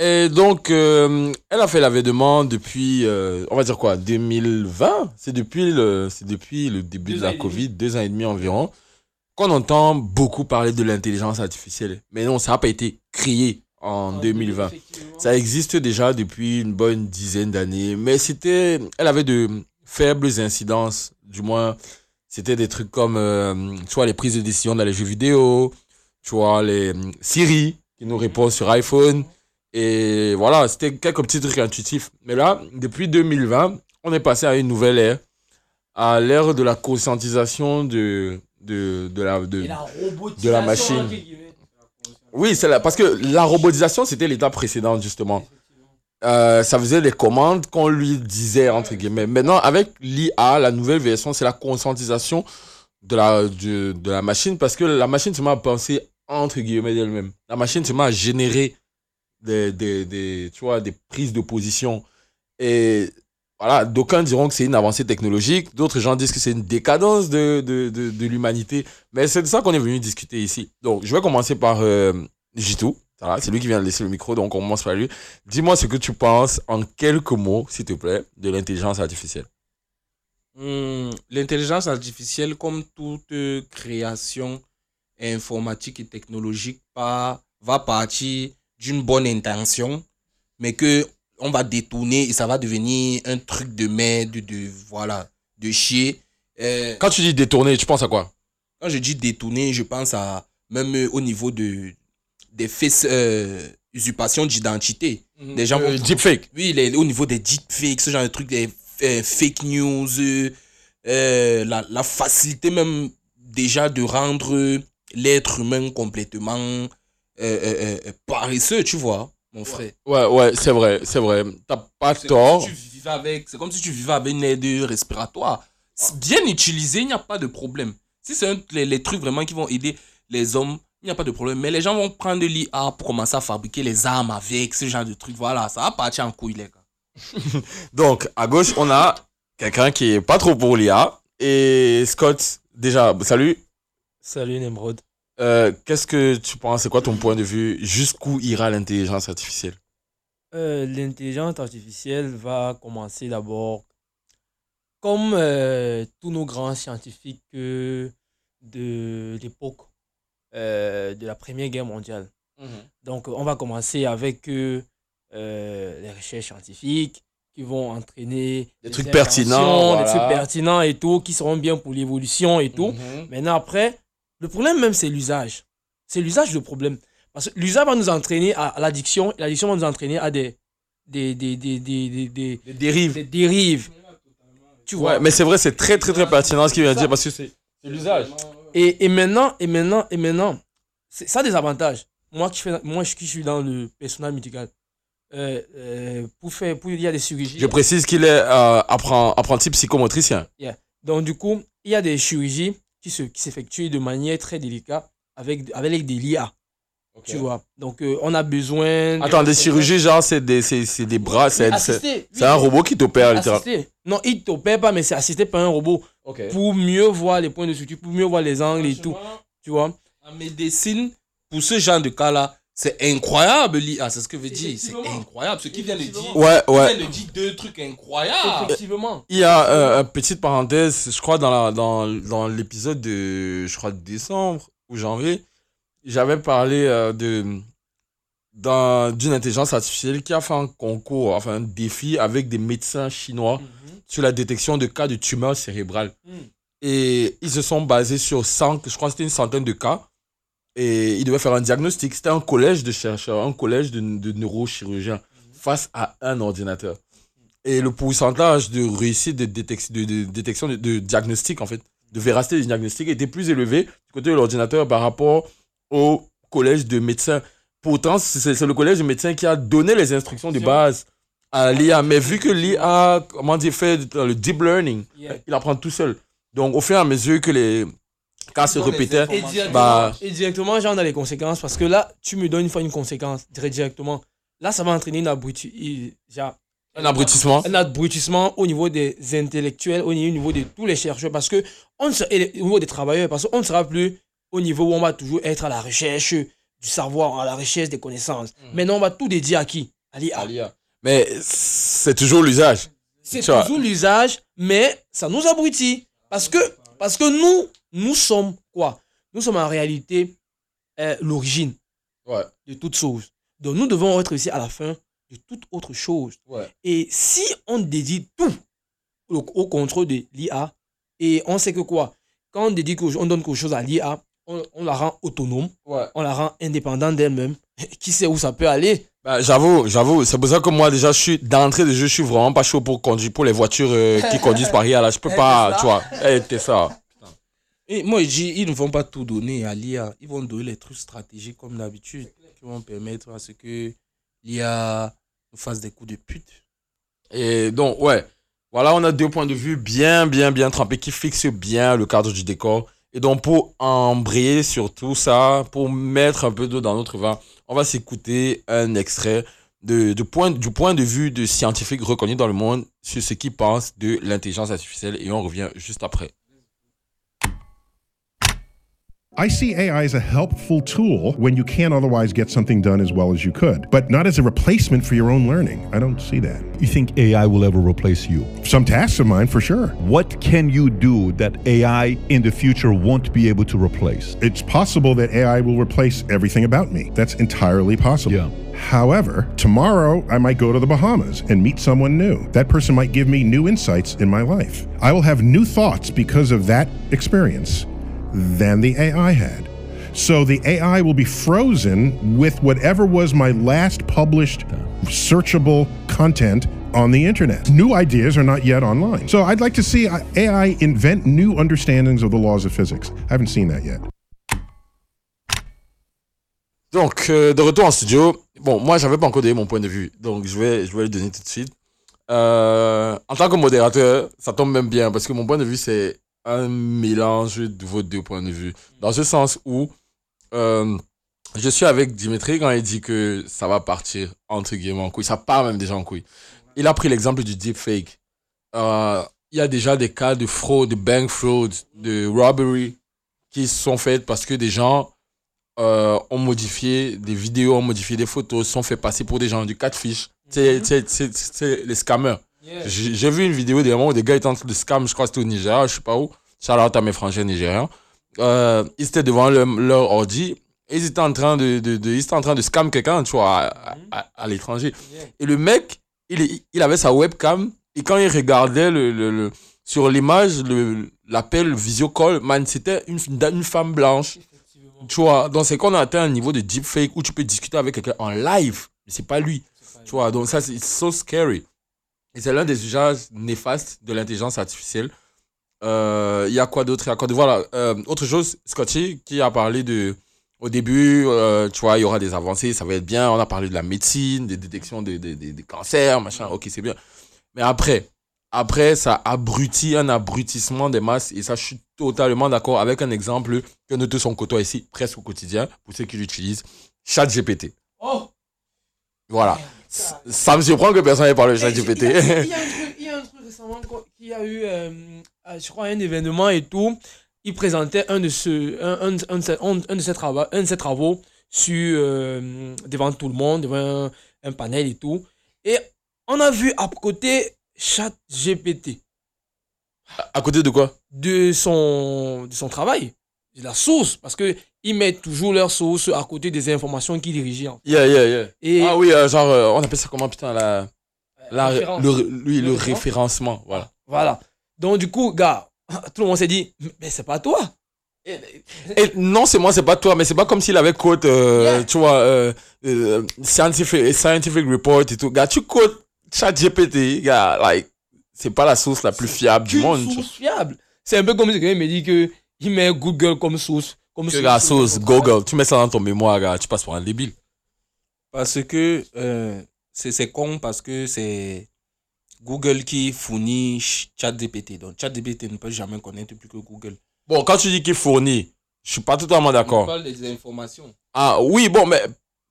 Et donc, euh, elle a fait l'avènement depuis, euh, on va dire quoi, 2020 C'est depuis, le, c'est depuis le début de la Covid, deux ans et demi environ, qu'on entend beaucoup parler de l'intelligence artificielle. Mais non, ça n'a pas été créé en 2020. Ça existe déjà depuis une bonne dizaine d'années, mais c'était, elle avait de faibles incidences, du moins, c'était des trucs comme, euh, tu vois, les prises de décision dans les jeux vidéo, tu vois, les euh, Siri qui nous répond sur iPhone. Et voilà, c'était quelques petits trucs intuitifs. Mais là, depuis 2020, on est passé à une nouvelle ère, à l'ère de la conscientisation de, de, de, la, de, de la machine. Oui, c'est parce que la robotisation, c'était l'étape précédente, justement. Euh, ça faisait des commandes qu'on lui disait, entre guillemets. Maintenant, avec l'IA, la nouvelle version, c'est la conscientisation de la, de, de la machine, parce que la machine se met à penser, entre guillemets, d'elle-même. La machine se met à générer des, des, des, tu vois, des prises de position. Et voilà, d'aucuns diront que c'est une avancée technologique, d'autres gens disent que c'est une décadence de, de, de, de l'humanité. Mais c'est de ça qu'on est venu discuter ici. Donc, je vais commencer par euh, c'est lui qui vient de laisser le micro, donc on commence par lui. Dis-moi ce que tu penses en quelques mots, s'il te plaît, de l'intelligence artificielle. Hmm, L'intelligence artificielle, comme toute création informatique et technologique, va partir d'une bonne intention, mais que on va détourner et ça va devenir un truc de merde, de, voilà, de chier. Euh, Quand tu dis détourner, tu penses à quoi? quand je dis détourner, je pense à même euh, au niveau de des faits euh, usurpation d'identité. Mhm. Des gens Euh, deepfake. Oui, les- au niveau des deepfakes, ce genre de trucs, des fake news, la, la facilité même déjà de rendre l'être humain complètement euh, euh, euh, paresseux, tu vois, mon frère. Ouais, ouais, c'est vrai, c'est vrai. T'as pas tort. si tu vivais avec, c'est comme si tu vivais avec une aide respiratoire. Bien utilisé, il n'y a pas de problème. Si c'est les, les trucs vraiment qui vont aider les hommes, il n'y a pas de problème. Mais les gens vont prendre l'IA pour commencer à fabriquer les armes avec ce genre de trucs. Voilà, ça va partir en couille, les gars. <laughs> Donc, à gauche, on a quelqu'un qui est pas trop pour l'IA. Et Scott, déjà, salut. Salut Nemrod. Euh, Qu'est-ce que tu penses? C'est quoi ton point de vue? Jusqu'où ira l'intelligence artificielle? Euh, L'intelligence artificielle va commencer d'abord comme euh, tous nos grands scientifiques de l'époque de la Première Guerre mondiale. Donc, on va commencer avec les recherches scientifiques qui vont entraîner Des trucs pertinents, des trucs pertinents et tout, qui seront bien pour l'évolution et tout. Mhm. Maintenant, après, le problème même, c'est l'usage. C'est l'usage le problème. Parce que l'usage va nous entraîner à, l'addiction, et l'addiction va nous entraîner à des, des, des, des, des, dérives. des dérives. Tu vois? Ouais, mais c'est vrai, c'est très, très, très pertinent ce qu'il vient de dire parce que c'est l'usage. Et, et maintenant, et maintenant, et maintenant, ça a des avantages. Moi qui, fais, moi qui suis dans le personnel médical, euh, euh, pour faire, pour, il y a des chirurgies. Je précise qu'il est euh, appren- apprenti psychomotricien. Yeah. Donc, du coup, il y a des chirurgies qui se- qui de manière très délicate avec, avec des LIA. Tu vois. Donc, euh, on a besoin. Attends, des chirurgies, genre, c'est des, c'est- c'est des bras, c'est oui. un robot qui t'opère, littéralement. Non, il t'opère pas, mais c'est assisté par un robot. Pour mieux voir les points de suture, pour mieux voir les angles et tout. Tu vois En médecine, pour ce genre de cas-là, c'est incroyable l'IA, c'est ce que je veux dire. C'est incroyable. Ce qui vient de dire. Ouais, il ouais. vient de dire deux trucs incroyables. Effectivement. Il y a euh, une petite parenthèse, je crois, dans, la, dans, dans l'épisode de, je crois, de décembre ou janvier, j'avais parlé euh, de d'un- d'une intelligence artificielle qui a fait un concours, enfin un défi avec des médecins chinois sur la détection de cas de tumeurs cérébrales. Et ils se sont basés sur 100, je crois que c'était une centaine de cas. Et ils devaient faire un diagnostic. C'était un collège de chercheurs, un collège de, de neurochirurgiens face à un ordinateur. Et le pourcentage de réussite de, détec- de, de détection, de, diagnostic, en fait, de véracité du diagnostic était plus élevé du côté de l'ordinateur par rapport au collège de médecins. Pourtant, c'est c'est le collège de médecins qui a donné les instructions de base à l'IA. Mais vu que l'IA, comment dire, fait le deep learning, Yeah. il apprend tout seul. Donc, au fur et à mesure que les cas se répétaient, Et directement, bah, et directement, genre dans les conséquences, parce que là, tu me donnes une fois une conséquence très directement. Là, ça va entraîner une abruti- genre, Un abrutissement. Un abrutissement au niveau des intellectuels, au niveau de tous les chercheurs, parce que on sera- et au niveau des travailleurs, parce qu'on ne sera plus au niveau où on va toujours être à la recherche du savoir, à la recherche des connaissances. Maintenant, on va tout dédier à qui? À l'IA. mais c'est toujours l'usage. C'est toujours l'usage, mais ça nous abrutit. Parce que, parce que nous, nous sommes quoi? Nous sommes en réalité euh, l'origine de toute chose. Donc nous devons être ici à la fin de toute autre chose. Et si on dédie tout au, au contrôle de l'IA, et on sait que quoi? Quand on dédie qu'on on donne quelque chose à l'IA, on, on la rend autonome, on la rend indépendante d'elle-même. <laughs> Qui sait où ça peut aller? Bah, j'avoue, j'avoue, c'est pour ça que moi déjà je suis d'entrée de jeu, je suis vraiment pas chaud pour conduire pour les voitures euh, qui <laughs> conduisent par IA là, je peux Eh, pas, tu vois. Eh, t'es ça. Et moi, je dis, ils ne vont pas tout donner à l'IA. Ils vont donner les trucs stratégiques comme d'habitude qui vont permettre à ce que l'IA fasse des coups de pute. Et donc ouais, voilà, on a deux points de vue bien bien bien trempés qui fixent bien le cadre du décor. Et donc pour embrayer sur tout ça, pour mettre un peu d'eau dans notre vin, on va s'écouter un extrait de, de point, du point de vue de scientifiques reconnus dans le monde sur ce qu'ils pensent de l'intelligence artificielle et on revient juste après. I see AI as a helpful tool when you can't otherwise get something done as well as you could, but not as a replacement for your own learning. I don't see that. You think AI will ever replace you? Some tasks of mine, for sure. What can you do that AI in the future won't be able to replace? It's possible that AI will replace everything about me. That's entirely possible. Yeah. However, tomorrow I might go to the Bahamas and meet someone new. That person might give me new insights in my life. I will have new thoughts because of that experience than the AI had. So the AI will be frozen with whatever was my last published searchable content on the internet. New ideas are not yet online. So I'd like to see AI invent new understandings of the laws of physics. I haven't seen that yet. Donc, euh, de retour en studio. Bon, moi, j'avais pas encore donné mon point de vue. Donc, je vais, je vais le donner tout de suite. Euh, en tant que modérateur, ça tombe même bien parce que mon point de vue, c'est un mélange de vos deux points de vue. Dans ce sens où euh, je suis avec Dimitri quand il dit que ça va partir entre guillemets en couille. Ça part même déjà en couille. Il a pris l'exemple du deepfake. Euh, il y a déjà des cas de fraude, de bank fraud, de robbery qui sont faites parce que des gens euh, ont modifié des vidéos, ont modifié des photos, sont fait passer pour des gens du catfish. C'est c'est les scammers. J'ai j'ai vu une vidéo des moments où des gars étaient en train de scam, je crois que c'était au Nigeria, je sais pas où. Shout out à mes frangins nigériens. Euh, ils étaient devant leur, leur ordi et ils étaient en train de, de, de- ils étaient en train de scam quelqu'un, tu vois, à, à- à l'étranger. Et le mec, il, il avait sa webcam et quand il regardait le, le, le- sur l'image, l'appel visio call, man, c'était une, une femme blanche. Tu vois, donc c'est qu'on a atteint un niveau de deepfake où tu peux discuter avec quelqu'un en live, mais c'est pas lui. Tu vois, donc ça, c'est it's so scary. Et c'est l'un des usages néfastes de l'intelligence artificielle. Euh, Il y a quoi d'autre? Il y a quoi de Voilà. euh, autre chose, Scotty qui a parlé de. Au début, euh, tu vois, il y aura des avancées, ça va être bien. On a parlé de la médecine, des détections des, des, des- des cancers, machin. Ok, c'est bien. Mais après, après, ça abrutit un abrutissement des masses. Et ça, je suis totalement d'accord avec un exemple que nous tous on côtoie ici, presque au quotidien, pour ceux qui l'utilisent. ChatGPT. Oh Voilà. Ça, ça me surprend que personne n'ait parlé de ChatGPT. Il y, a, il y a un truc, <laughs> il y a un truc récemment qu'il y a eu, euh, euh, je crois, un événement et tout. Il présentait un de, ce, un, un, un de, ses, un- un de ses travaux, un de ses travaux sur, euh, devant tout le monde, devant un, panel et tout. Et on a vu à côté ChatGPT. À côté de quoi? De son, de son travail, la source. Parce que ils mettent toujours leur source à côté des informations qu'ils dirigent. Yeah, yeah, yeah. Et- Ah oui, euh, genre, euh, on appelle ça comment, putain, la... la référence. le, oui, le Le référencement, voilà. Voilà. Donc, du coup, gars, <laughs> tout le monde s'est dit, mais c'est pas toi. Et non, c'est moi, c'est pas toi, mais c'est pas comme s'il avait quote, euh, tu vois, euh, euh, scientific, scientific report et tout. Gars, tu quotes ChatGPT, gars, like, c'est pas la source la plus fiable du monde. tu source fiable. C'est un peu comme si quelqu'un me dit que il met Google comme source. Comme gars, source, Google, tu mets ça dans ton mémoire, gars, tu passes pour un débile. Parce que euh, c'est con parce que c'est Google qui fournit ChatGPT. Donc ChatGPT ne peut jamais connaître plus que Google. Bon, quand tu dis qu'il fournit, je suis pas totalement On d'accord. parle des informations. Ah oui, bon, mais.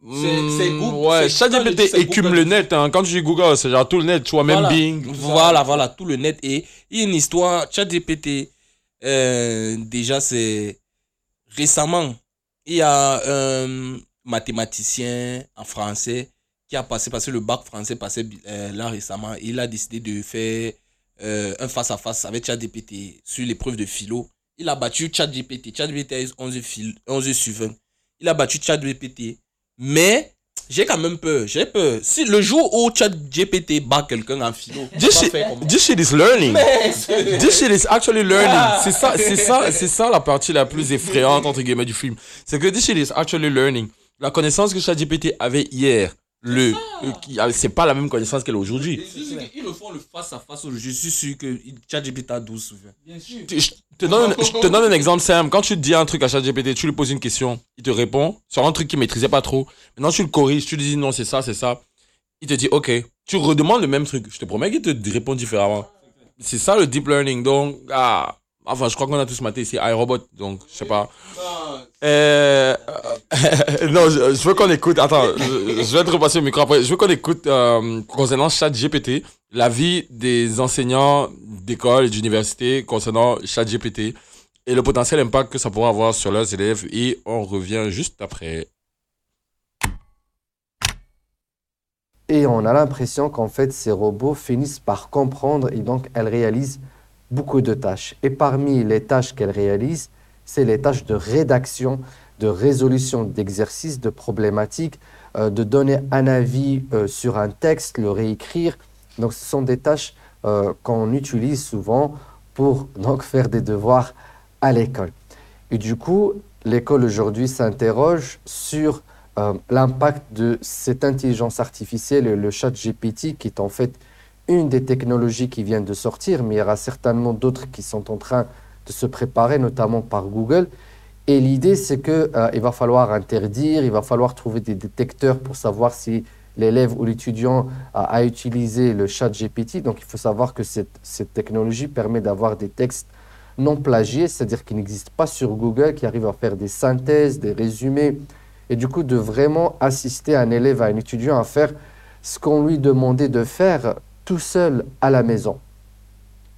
C'est- hmm, Google- Ouais, ChatGPT écume le net. hein. Quand tu dis Google, c'est genre tout le net, tu vois, même voilà. Bing. Voilà, voilà, tout le net. Et il y a une histoire, ChatGPT, euh, déjà, c'est récemment, il y a un mathématicien en français qui a passé, que le bac français passait euh, là récemment, il a décidé de faire euh, un face-à-face avec ChatGPT sur l'épreuve de philo. Il a battu ChatGPT. ChatGPT a 11, fil, 11 suivants. Il a battu ChatGPT. Mais j'ai quand même peur. J'ai peur. Si le jour où ChatGPT bat quelqu'un en philo, This shit, this shit is learning. <laughs> This shit is actually learning. Ah. C'est ça, c'est ça, c'est ça la partie la plus effrayante entre guillemets du film. C'est que this shit is actually learning. La connaissance que ChatGPT avait hier, le, euh, qui- c'est pas la même connaissance qu'elle a aujourd'hui. Ils le font le face-à-face. Je suis sûr que ChatGPT a 12 souvenirs. Bien sûr. Je je te donne, un- je te donne un exemple simple. Quand tu dis un truc à ChatGPT, tu lui poses une question, il te répond sur un truc qu'il maîtrisait pas trop. Maintenant, tu le corriges, tu lui dis non, c'est ça, c'est ça. Il te dit ok. Tu redemandes le même truc. Je te promets qu'il te répond différemment. C'est ça le deep learning. Donc, ah, enfin, je crois qu'on a tous maté ici iRobot. Donc, je sais pas. Euh, <laughs> non, je, je veux qu'on écoute. Attends, je, je vais te repasser le micro après. Je veux qu'on écoute euh, concernant ChatGPT, l'avis des enseignants d'école et d'université concernant ChatGPT et le potentiel impact que ça pourrait avoir sur leurs élèves. Et on revient juste après. Et on a l'impression qu'en fait, ces robots finissent par comprendre et donc elles réalisent beaucoup de tâches. Et parmi les tâches qu'elles réalisent, c'est les tâches de rédaction, de résolution d'exercices, de problématiques, euh, de donner un avis euh, sur un texte, le réécrire. Donc ce sont des tâches euh, qu'on utilise souvent pour <laughs> donc faire des devoirs à l'école. Et du coup, l'école aujourd'hui s'interroge sur l'impact de cette intelligence artificielle, le chat GPT, qui est en fait une des technologies qui viennent de sortir, mais il y aura certainement d'autres qui sont en train de se préparer, notamment par Google. Et l'idée, c'est qu'il il va falloir interdire, il va falloir trouver des détecteurs pour savoir si l'élève ou l'étudiant a, a, utilisé le chat GPT. Donc, il faut savoir que cette, cette technologie permet d'avoir des textes non plagiés, c'est-à-dire qui n'existent pas sur Google, qui arrivent à faire des synthèses, des résumés, et du coup de vraiment assister un élève, à un étudiant à faire ce qu'on lui demandait de faire tout seul à la maison.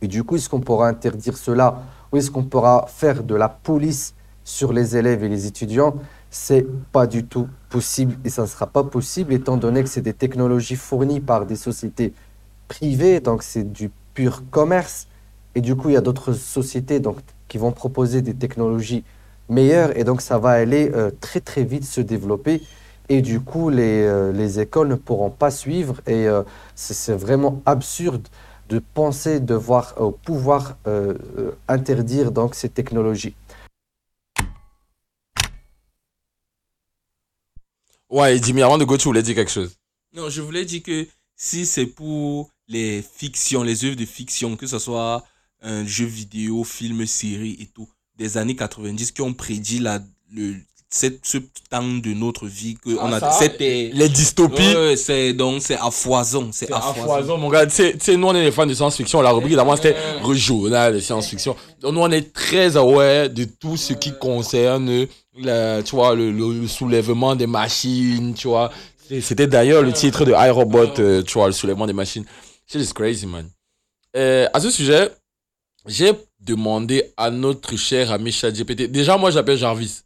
Et du coup, est-ce qu'on pourra interdire cela ou est-ce qu'on pourra faire de la police sur les élèves et les étudiants? C'est pas du tout possible et ça ne sera pas possible étant donné que c'est des technologies fournies par des sociétés privées, donc c'est du pur commerce. Et du coup, il y a d'autres sociétés donc, qui vont proposer des technologies meilleures et donc ça va aller euh, très très vite se développer. Et du coup, les, euh, les écoles ne pourront pas suivre et euh, c'est vraiment absurde de penser devoir euh, pouvoir interdire donc ces technologies. Ouais, Jimmy, avant de go, tu voulais dire quelque chose. Non, je voulais dire que si c'est pour les fictions, les œuvres de fiction, que ce soit un jeu vidéo, film, série et tout, des années 90 qui ont prédit la, le, cette, ce temps de notre vie que Ah, on a ça, les dystopies. Ouais, ouais, c'est donc c'est à foison c'est C'est à à foison, foison, mon gars. Tu sais, nous, on est des fans de science-fiction. La rubrique d'avant, c'était régional de science-fiction. Donc, nous, on est très aware de tout ce qui concerne, la, tu vois, le, le- le soulèvement des machines, tu vois. C'est- C'était d'ailleurs le titre de iRobot, euh, tu vois, le soulèvement des machines. Shit is crazy, man. Euh, à ce sujet, j'ai demandé à notre cher ami ChatGPT. Déjà, moi, j'appelle Jarvis.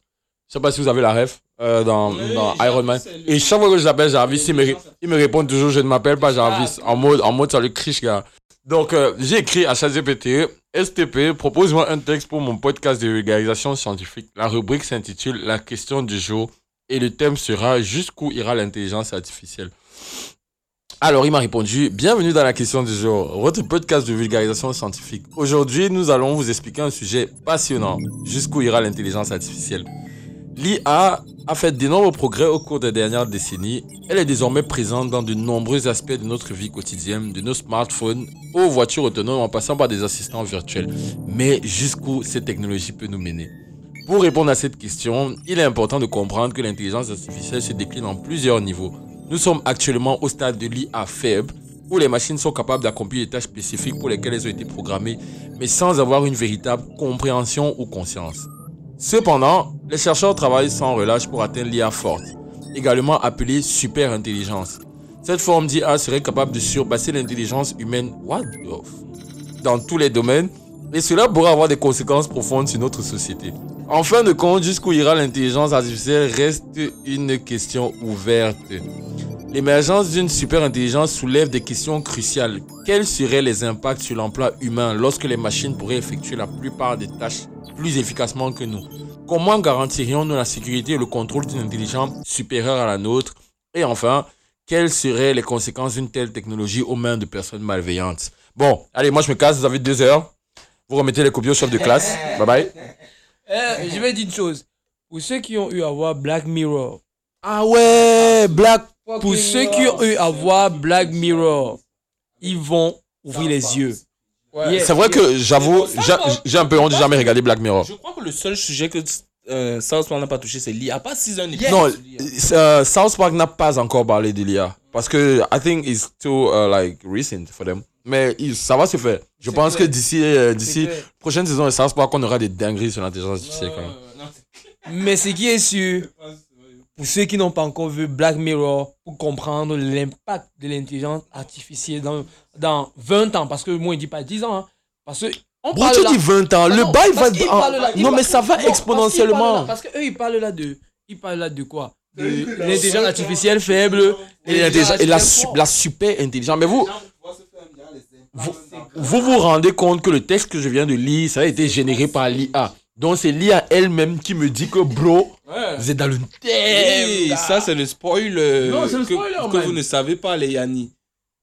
Je sais pas si vous avez la ref euh, dans, dans Iron Man. Et chaque fois que je l'appelle Jarvis, il me, ré- il me répond toujours Je ne m'appelle pas Jarvis. En mode, en mode ça le criche, gars. Donc, euh, j'ai écrit à ChatGPT STP, propose-moi un texte pour mon podcast de vulgarisation scientifique. La rubrique s'intitule La question du jour et le thème sera Jusqu'où ira l'intelligence artificielle? Alors, il m'a répondu Bienvenue dans la question du jour, votre podcast de vulgarisation scientifique. Aujourd'hui, nous allons vous expliquer un sujet passionnant jusqu'où ira l'intelligence artificielle? L'IA a fait d'énormes progrès au cours des dernières décennies. Elle est désormais présente dans de nombreux aspects de notre vie quotidienne, de nos smartphones aux voitures autonomes en passant par des assistants virtuels. Mais jusqu'où cette technologie peut nous mener? Pour répondre à cette question, il est important de comprendre que l'intelligence artificielle se décline en plusieurs niveaux. Nous sommes actuellement au stade de l'IA faible, où les machines sont capables d'accomplir des tâches spécifiques pour lesquelles elles ont été programmées, mais sans avoir une véritable compréhension ou conscience. Cependant, les chercheurs travaillent sans relâche pour atteindre l'IA forte, également appelée super intelligence. Cette forme d'IA serait capable de surpasser l'intelligence humaine what the dans tous les domaines, et cela pourrait avoir des conséquences profondes sur notre société. En fin de compte, jusqu'où ira l'intelligence artificielle reste une question ouverte. L'émergence d'une super intelligence soulève des questions cruciales. Quels seraient les impacts sur l'emploi humain lorsque les machines pourraient effectuer la plupart des tâches plus efficacement que nous? Comment garantirions-nous la sécurité et le contrôle d'une intelligence supérieure à la nôtre? Et enfin, quelles seraient les conséquences d'une telle technologie aux mains de personnes malveillantes? Bon, allez, moi je me casse, vous avez deux heures. Vous remettez les copies au chef de classe. <laughs> Bye bye. Eh, je vais dire une chose. Pour ceux qui ont eu à voir Black Mirror. Ah ouais, Black. Pour ceux qui ont eu à voir Black Mirror, ils vont ouvrir les yeux. C'est vrai que j'avoue, j'ai un peu honte de jamais regarder Black Mirror. je crois que le seul sujet que euh, South Park n'a pas touché c'est l'IA pas 6 ans Non, euh, South Park n'a pas encore parlé de l'IA. Parce que I think it's too uh, like recent for them. Mais ça va se faire. Je pense que d'ici euh, d'ici prochaine saison de South Park, on aura des dingueries sur l'intelligence artificielle quand même. Mais ce qui est sûr, pour ceux qui n'ont pas encore vu Black Mirror, pour comprendre l'impact de l'intelligence artificielle dans, dans 20 ans, parce que moi, il dit pas 10 ans, hein, parce que on Bro, parle tu là- dis 20 ans, le bail va- en- là- ils non, mais ça va non, exponentiellement. Parce qu'eux, ils parlent là de. Ils parlent là de quoi? De l'intelligence artificielle faible. Et, la, su- la super intelligence. Mais vous, vous, vous vous rendez compte que le texte que je viens de lire, ça a été généré par l'IA. Donc c'est l'IA elle-même qui me dit que bro, vous êtes dans le Hey, ça c'est le spoil Non, c'est le que, spoiler, que man. vous ne savez pas les Yanni.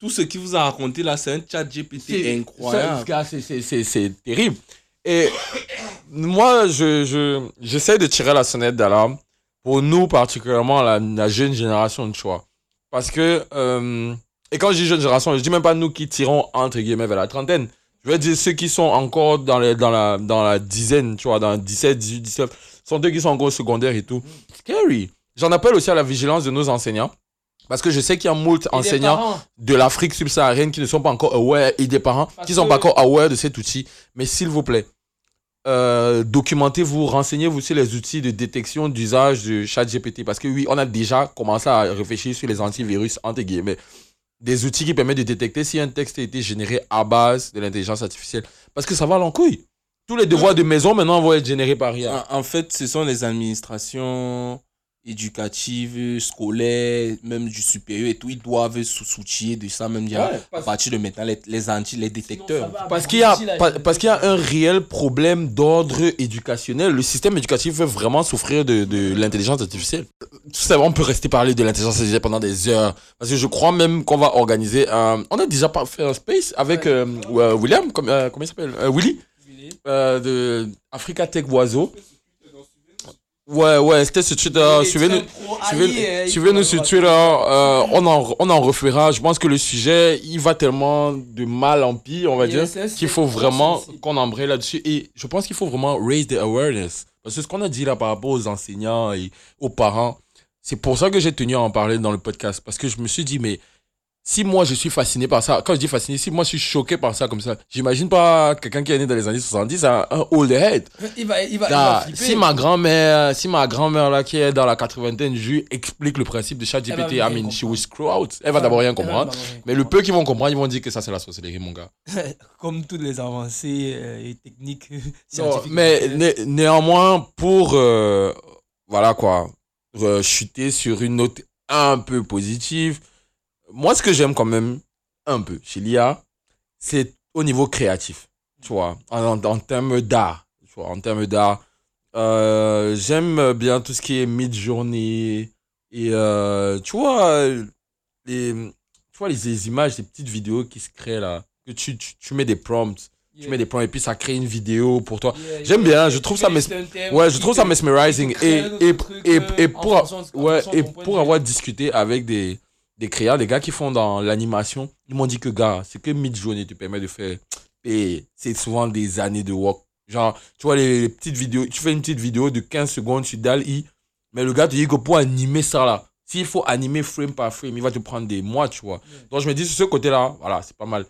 Tout ce qu'il vous a raconté là, c'est un chat GPT C'est- incroyable. c'est- c'est- C'est c'est terrible. Et <coughs> moi, je, je, j'essaie de tirer la sonnette d'alarme pour nous, particulièrement la, la jeune génération de choix. Parce que euh, Et quand je dis jeune génération, je dis même pas nous qui tirons entre guillemets vers la trentaine. Je veux dire ceux qui sont encore dans, les, dans, la, dans la dizaine, tu vois, dans 17, 18, 19, sont deux qui sont encore au secondaire et tout. Scary. J'en appelle aussi à la vigilance de nos enseignants. Parce que je sais qu'il y a moult enseignants parents. de l'Afrique subsaharienne qui ne sont pas encore aware et des parents qui ne sont pas encore aware de cet outil. Mais s'il vous plaît, euh, documentez-vous, renseignez-vous sur les outils de détection d'usage de ChatGPT. Parce que oui, on a déjà commencé à réfléchir sur les antivirus, entre guillemets. Des outils qui permettent de détecter si un texte a été généré à base de l'intelligence artificielle. Parce que ça va à l'encouille. Tous les devoirs de maison maintenant vont être générés par IA. En, en fait, ce sont les administrations éducatives, scolaires, même du supérieur et tout. Ils doivent se soucier de ça, même dire, Ouais, à partir de maintenant, les, les anti, les détecteurs. Parce qu'il y, a, pa- parce qu'il y a un réel problème d'ordre éducationnel. Le système éducatif veut vraiment souffrir de, de l'intelligence artificielle. Tout ça, on peut rester parler de l'intelligence artificielle pendant des heures. Parce que je crois même qu'on va organiser un... On a déjà pas fait un space avec euh, euh, William, comme, euh, comment il s'appelle? Euh, Willy euh, de Africa Tech Oiseau. Ouais, ouais, c'était sur Twitter. Suivez-nous suivez, suivez-nous faut sur Twitter. euh, on, en, on en refera. Je pense que le sujet, il va tellement de mal en pire, on va dire, qu'il faut vraiment qu'on embraye là-dessus. Et je pense qu'il faut vraiment raise the awareness. Parce que ce qu'on a dit là par rapport aux enseignants et aux parents, c'est pour ça que j'ai tenu à en parler dans le podcast. Parce que je me suis dit, mais si moi je suis fasciné par ça, quand je dis fasciné, si moi je suis choqué par ça comme ça, j'imagine pas quelqu'un qui est né dans les années 70 a un old head. Il va, il va, il va si ma grand-mère, si ma grand-mère là qui est dans la quatre-vingtaine, je lui explique le principe de ChatGPT, I mean, she will screw out. Elle va d'abord rien comprendre. Mais le peu qu'ils vont comprendre, ils vont dire que ça c'est la sorcellerie, mon gars. <laughs> Comme toutes les avancées euh, et techniques Non, scientifiques. mais né- néanmoins, pour euh, voilà quoi, euh, chuter sur une note un peu positive, moi ce que j'aime quand même un peu chez l'IA, c'est au niveau créatif, tu vois, en, en- en termes d'art, tu vois, en termes d'art. Euh, j'aime bien tout ce qui est mid-journée et euh, tu vois les tu vois les, les images des petites vidéos qui se créent là que tu, tu, tu mets des prompts tu mets des prompts et puis ça crée une vidéo pour toi. Yeah, j'aime yeah, bien je trouve ça mes- ouais je trouve ça mesmerizing et et, euh, et pour ouais et pour avoir discuté avec des des créateurs des gars qui font dans l'animation ils m'ont dit que gars c'est que mid-journée te permet de faire et c'est souvent des années de work genre tu vois les, les petites vidéos tu fais une petite vidéo de 15 secondes sur DAL-I mais le gars te dit que pour animer ça là s'il faut animer frame par frame il va te prendre des mois tu vois donc je me dis sur ce côté là voilà c'est pas mal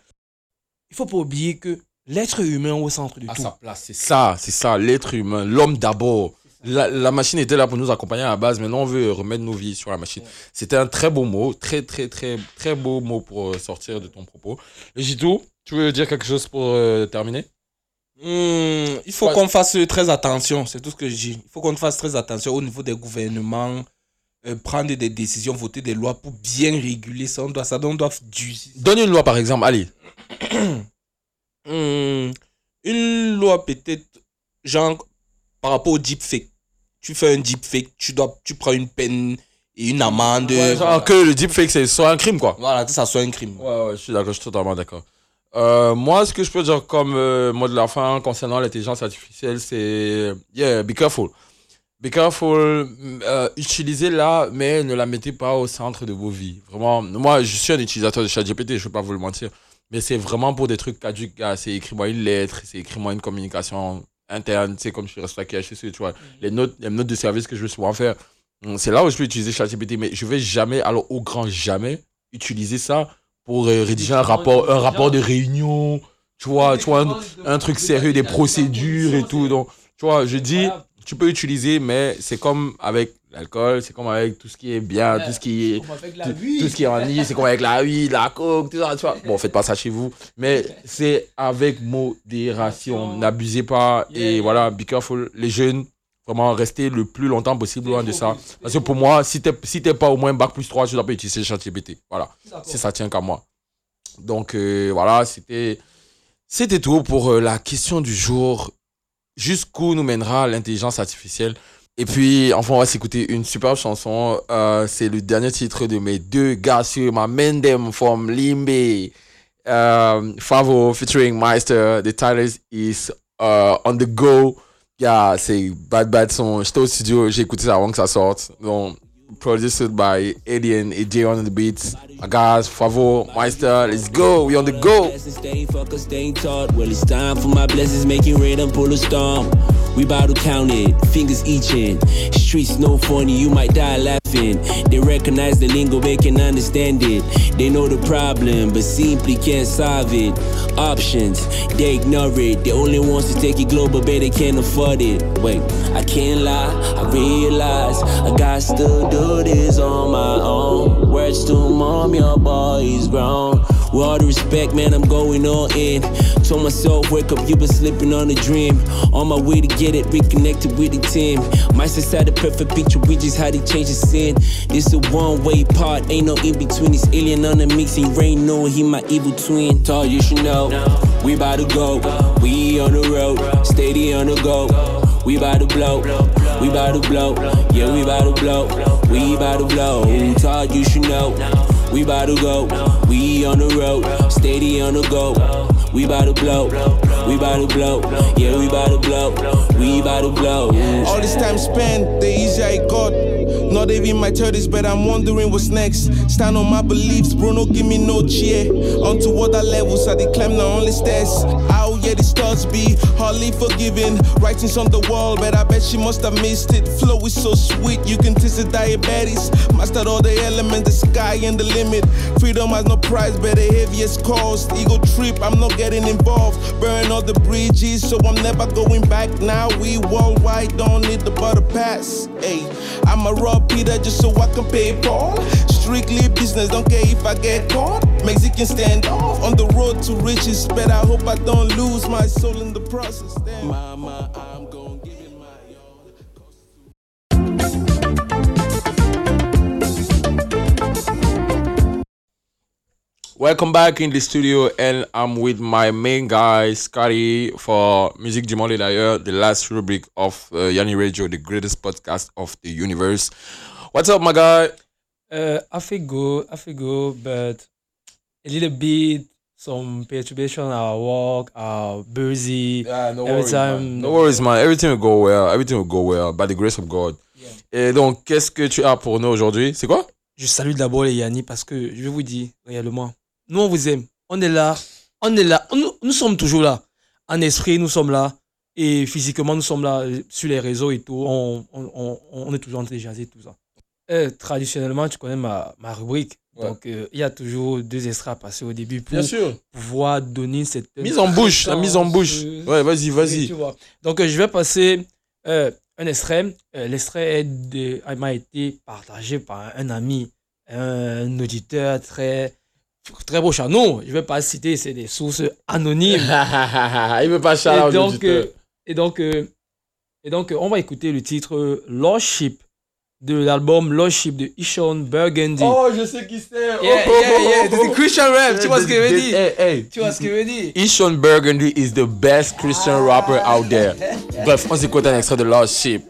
Il faut pas oublier que l'être humain au centre de à tout. sa place. C'est ça, c'est ça, l'être humain, l'homme d'abord. La, la machine était là pour nous accompagner à la base, maintenant on veut remettre nos vies sur la machine. C'était un très beau mot, très très très très beau mot pour euh, sortir de ton propos. Et Jitou, tu veux dire quelque chose pour euh, terminer? Hmm, il faut Ouais. qu'on fasse très attention, c'est tout ce que je dis. Il faut qu'on fasse très attention au niveau des gouvernements, euh, prendre des décisions, voter des lois pour bien réguler ça. On doit, ça on doit du, Donne une loi par exemple, allez. <coughs> Hmm, une loi peut-être, genre, par rapport au deepfake. Tu fais un deepfake, tu, dois, tu prends une peine et une amende. Ouais, genre que le deepfake c'est soit un crime quoi. Voilà, que ça soit un crime. Ouais, ouais, je suis d'accord, je suis totalement d'accord. Euh, moi, ce que je peux dire comme euh, mot de la fin concernant l'intelligence artificielle, c'est yeah, be careful. Be careful, euh, utilisez-la, mais ne la mettez pas au centre de vos vies. Vraiment, moi, je suis un utilisateur de ChatGPT, je ne vais pas vous le mentir, mais c'est vraiment pour des trucs caduques. gars. C'est écris-moi une lettre, c'est écris-moi une communication interne, tu sais, comme je suis resté à HSC, tu vois. Les notes, les notes de service que je veux souvent faire, hum, c'est là où je peux utiliser ChatGPT, mais je vais jamais, alors au grand jamais, utiliser ça pour euh, rédiger un rapport, un rapport de réunion, tu vois, tu vois, un, un truc sérieux, des procédures et tout. Donc, tu vois, je dis, tu peux utiliser, mais c'est comme avec l'alcool, c'est comme avec tout ce qui est bien, tout ce qui est, tout, tout ce qui est en ligne, c'est comme avec la huile, la coke, tout ça, tu vois. Bon, faites pas ça chez vous, mais c'est avec modération. N'abusez pas et voilà, be careful. Les jeunes, vraiment, restez le plus longtemps possible loin de ça. Parce que pour moi, si t'es si pas au moins bac plus 3, tu dois pas utiliser ChatGPT. Voilà. Si ça tient qu'à moi. Donc euh, voilà, c'était c'était tout pour euh, la question du jour. Jusqu'où nous mènera l'intelligence artificielle Et puis, enfin, on va s'écouter une superbe chanson. Euh, c'est le dernier titre de mes deux gars sur ma main them from Limbe. Um, Favo featuring Meister. The title is uh, On the Go. Yeah, c'est Bad Bad son. J'étais au studio, j'ai écouté ça avant que ça sorte. Donc, produced by Alien et Jay on the beats. My guys, Favo, Meister, let's go. We on the go. Well, it's time for my blessings, making and pull a storm. We bout to count it, fingers itching. Streets no funny, you might die laughing. They recognize the lingo, they can understand it. They know the problem, but simply can't solve it. Options, they ignore it. They only wants to take it global, but they can't afford it. Wait, I can't lie, I realize I got to do this on my own. Words to mom, your boy is grown. With all the respect, man, I'm going all in. Told myself, wake up, you been sleeping on a dream. On my way to get it, reconnected with the team. My the perfect picture, we just had to change the scene. This a one way part, ain't no in between. This alien on the mix, he rain, no, he my evil twin. Tall, you should know. We bout to go, we on the road, steady on the go. We bout to blow, we bout to blow, yeah, we bout to blow, we bout to blow. Todd, you should know. We bout to go, we on the road, steady on the go. We bout to blow, we bout to blow, yeah, we bout to blow, we bout to blow. All this time spent, the easier I got. Not even my 30s, but I'm wondering what's next. Stand on my beliefs, Bruno, give me no cheer. On to other levels, I declimb the only stairs. Out, yeah, the stars be hardly forgiving. Writings on the wall, but I bet she must have missed it. Flow is so sweet, you can taste the diabetes. Mastered all the elements, the sky and the limit. Freedom has no price, but the heaviest cost. Ego trip, I'm not getting involved. Burn all the bridges, so I'm never going back. Now we worldwide, don't need the butter pass. Hey, I'm a raw Peter just so I can pay Paul. Strictly business, don't care if I get caught. Mexican stand off on the road to riches, but I hope I don't lose my soul in the process. Damn. Mama, I'm gonna give it my Welcome back in the studio, and I'm with my main guy, Scotty, for Music du Monde d'ailleurs, the last rubric of uh, Yanni Radio, the greatest podcast of the universe. What's up, my guy? Uh, I feel good, I feel good, but a little bit some perturbation at our work, our busy. Yeah, no every worries, time. man. No worries, man. Everything will go well. Everything will go well by the grace of God. Et donc, qu'est-ce que tu as pour nous aujourd'hui? C'est quoi? Je salue d'abord les Yanni parce que je vous dire réellement, nous on vous aime, on est là, on est là, nous, nous sommes toujours là. En esprit, nous sommes là. Et physiquement, nous sommes là euh, sur les réseaux et tout. On, on, on, on est toujours en train de jaser, tout ça. Euh, traditionnellement, tu connais ma, ma rubrique. Ouais. Donc, euh, il y a toujours deux extras à passer au début pour Bien sûr. pouvoir donner cette. Mise en bouche, la mise en bouche. Ouais, vas-y, vas-y. Donc, euh, je vais passer euh, un extrait. L'extrait m'a été partagé par un ami, un auditeur très, très beau chat. Non, je ne vais pas citer, c'est des sources anonymes. <laughs> Il veut pas out et donc, et donc, et donc on va écouter le titre Lordship de l'album Lordship de Ishon Burgundy. Oh, je sais qui c'est. Yeah, Oh, yeah, oh, yeah, oh, c'est oh. Christian rap, tu vois ce que je veux dire Hey, hey. Tu vois ce que je veux dire Ishon Burgundy is the best Christian ah. rapper out there. Bref, on s'écoute un extrait de Lost Sheep.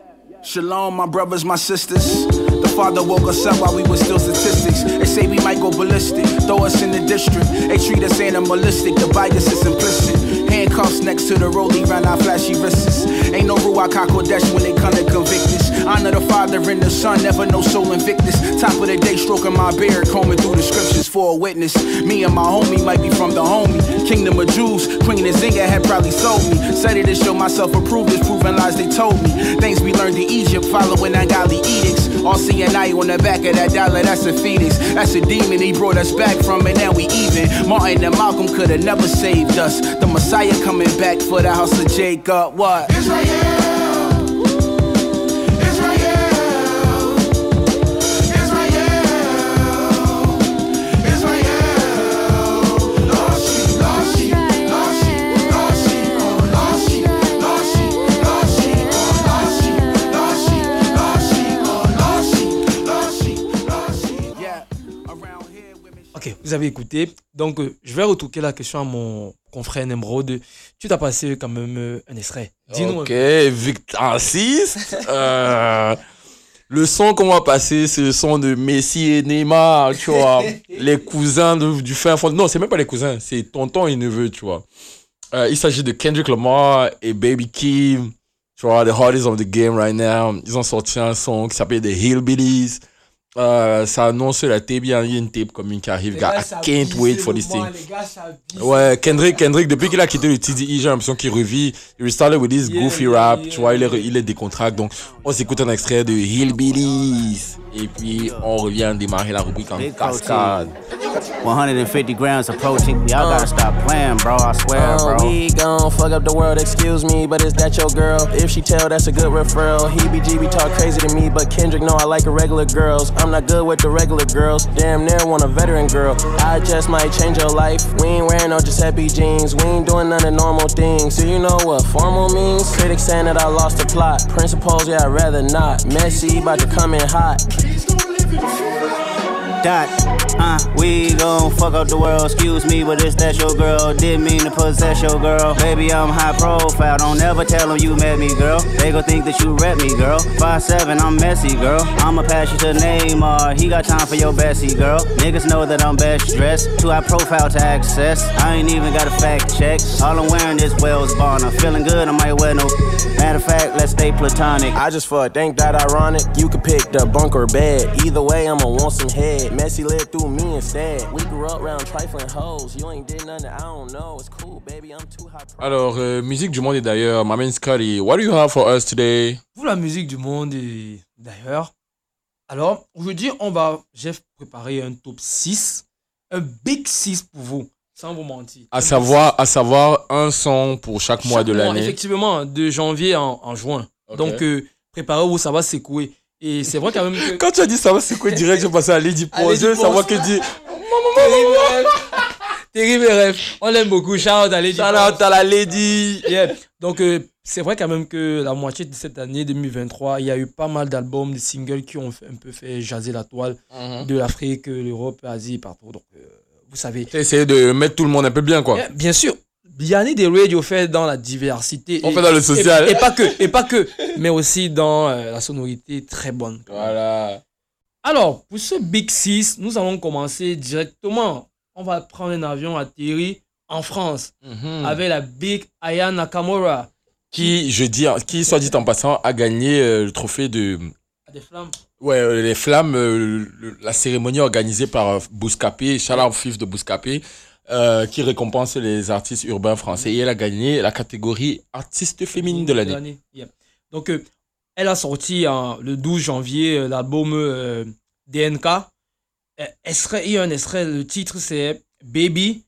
Shalom, my brothers, my sisters. The father woke us up while we were still statistics. They say we might go ballistic, throw us in the district. They treat us animalistic, the bias is implicit. Handcuffs next to the rollie round our flashy wrists. Ain't no Ruach HaKodesh when they come to convict us. Honor the father and the son, never no soul invictus. Top of the day, stroking my beard, combing through the scriptures for a witness. Me and my homie might be from the homie. Kingdom of Jews, Queen Zinga had probably sold me. Said it to show myself approved, is proving lies they told me. Things we learned in Egypt, following ungodly edicts. All CNI on the back of that dollar, that's a fetus. That's a demon, he brought us back from it, now we even. Martin and Malcolm could have never saved us. The Messiah coming back for the house of Jacob. What? Ok, vous avez écouté. Donc, euh, je vais retourner la question à mon confrère Nemrod. Tu t'as passé quand même euh, un extrait. Dis-nous. Ok, Victor 6. Euh, le son qu'on va passer, c'est le son de Messi et Neymar, tu vois. <laughs> les cousins de- du fin fond. Non, c'est même pas les cousins, c'est tonton et neveu, tu vois. Euh, il s'agit de Kendrick Lamar et Baby Keem, tu vois, the hardest of the game right now. Ils ont sorti un son qui s'appelle The Hillbillies. Euh, ça annonce la tape, il y a une tape comme une qui arrive, gars. I can't wait for this thing. Ouais, Kendrick, Kendrick, depuis qu'il a quitté le TDI, j'ai l'impression qu'il revit. Il restarted with this goofy rap, tu vois, il est, il est décontracté. Donc, on s'écoute un extrait de Hillbillies. Et puis, on revient démarrer la rubrique en cascade. 150 grams of protein. Y'all gotta stop playing, bro. I swear, Uh, bro. we gon' fuck up the world, excuse me, but is that your girl? If she tell, that's a good referral. He BGB talk crazy to me, but Kendrick know I like the regular girls. I'm not good with the regular girls. Damn near want a veteran girl. I just might change your life. We ain't wearing no Giuseppe jeans. We ain't doing none of normal things. So you know what formal means? Critics saying that I lost the plot. Principles, yeah, I'd rather not. Messy, about to come in hot. Dot, uh, we gon' fuck up the world. Excuse me, but is that your girl? Didn't mean to possess your girl. Baby, I'm high profile. Don't ever tell them you met me, girl. They gon' think that you rep me, girl. 5'7, I'm messy, girl. I'ma pass you to Neymar. He got time for your Bessie, girl. Niggas know that I'm best dressed. Too high profile to access. I ain't even got a fact check. All I'm wearing is Wells Bonner. Feeling good, I might wear no. Matter of fact, let's stay platonic. I just fuck, think that ironic. You could pick the bunk or bed. Either way, I'ma want some head. Lived through me instead. We grew up around trifling hoes. You ain't did nothing, I don't know. It's cool, baby. I'm too high. Alors, euh, musique du monde et d'ailleurs, my man Scotty, what do you have for us today? Pour la musique du monde et d'ailleurs. Alors, aujourd'hui, on va. J'ai préparé un top 6. Un big 6 pour vous. Sans vous mentir. À savoir, à savoir un son pour chaque mois de l'année. Effectivement, de janvier en, en juin. Donc, euh, préparez-vous, ça va secouer. Et c'est vrai quand même que. Quand tu as dit ça va secouer direct, je pensais à Lady À Pose. Savoir Pose. que dit. Terrible rêve. Terrible rêve. On l'aime beaucoup. Shout out à Lady. Shout out à la Lady. Yeah. Donc, euh, c'est vrai quand même que la moitié de cette année 2023, il y a eu pas mal d'albums, de singles qui ont un peu fait jaser la toile Mhm. de l'Afrique, l'Europe, l'Asie, partout. Donc, euh, vous savez. Essayé de mettre tout le monde un peu bien, quoi. Yeah, Bien sûr. Yanni des radio fait dans la diversité. On Et- fait dans le social. Et, et pas que, et pas que, mais aussi dans euh, la sonorité très bonne. Voilà. Alors, pour ce Big 6, nous allons commencer directement. On va prendre un avion atterri en France Mhm. avec la Big Aya Nakamura. Qui, je dis, qui, soit dit en passant, a gagné euh, le trophée de. Des flammes. Ouais, euh, les flammes, euh, le- la cérémonie organisée par Bouscapé, Chala Fif de Bouscapé, euh, qui récompense les artistes urbains français. Et elle a gagné la catégorie artiste féminine de l'année. Yeah. Donc, euh, elle a sorti en- le 12 janvier euh, l'album euh, DNK. Euh, extrait, il y a un extrait, le titre c'est Baby.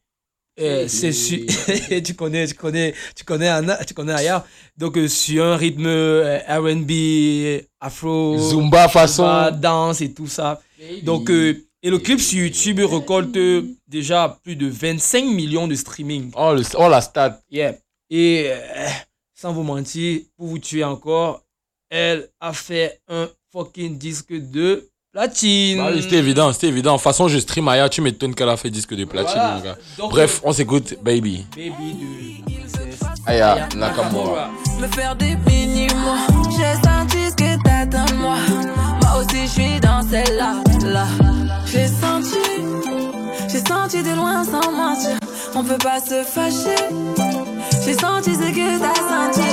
Euh, c'est su- <laughs> tu connais, tu connais, tu connais Anna, tu connais Aya. Donc euh, sur un rythme euh, R&B, Afro, Zumba façon. Zumba, danse et tout ça. Donc euh, et le clip sur YouTube récolte euh, déjà plus de 25 millions de streaming. Oh, le, oh la stat. Yeah. Et euh, sans vous mentir, pour vous tuer encore, elle a fait un fucking disque de platine. Bah oui, c'était évident, c'était évident. De toute façon, je stream Aya, tu m'étonnes qu'elle a fait disque de platine, Voilà. mon gars. Donc, Bref, on s'écoute Baby. Baby de Aya Nakamura. Me faire des mini-mois. J'ai senti ce que t'attends de moi. Aussi, je suis dans celle-là. Là. J'ai senti, j'ai senti de loin sans mentir. On peut pas se fâcher. J'ai senti ce que t'as senti.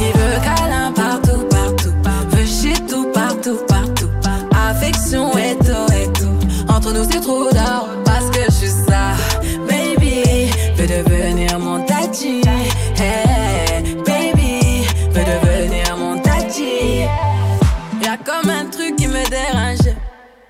Il veut câlin partout, partout. Veut chier tout, partout, partout. Affection et tout, et tout. Entre nous, c'est trop d'or.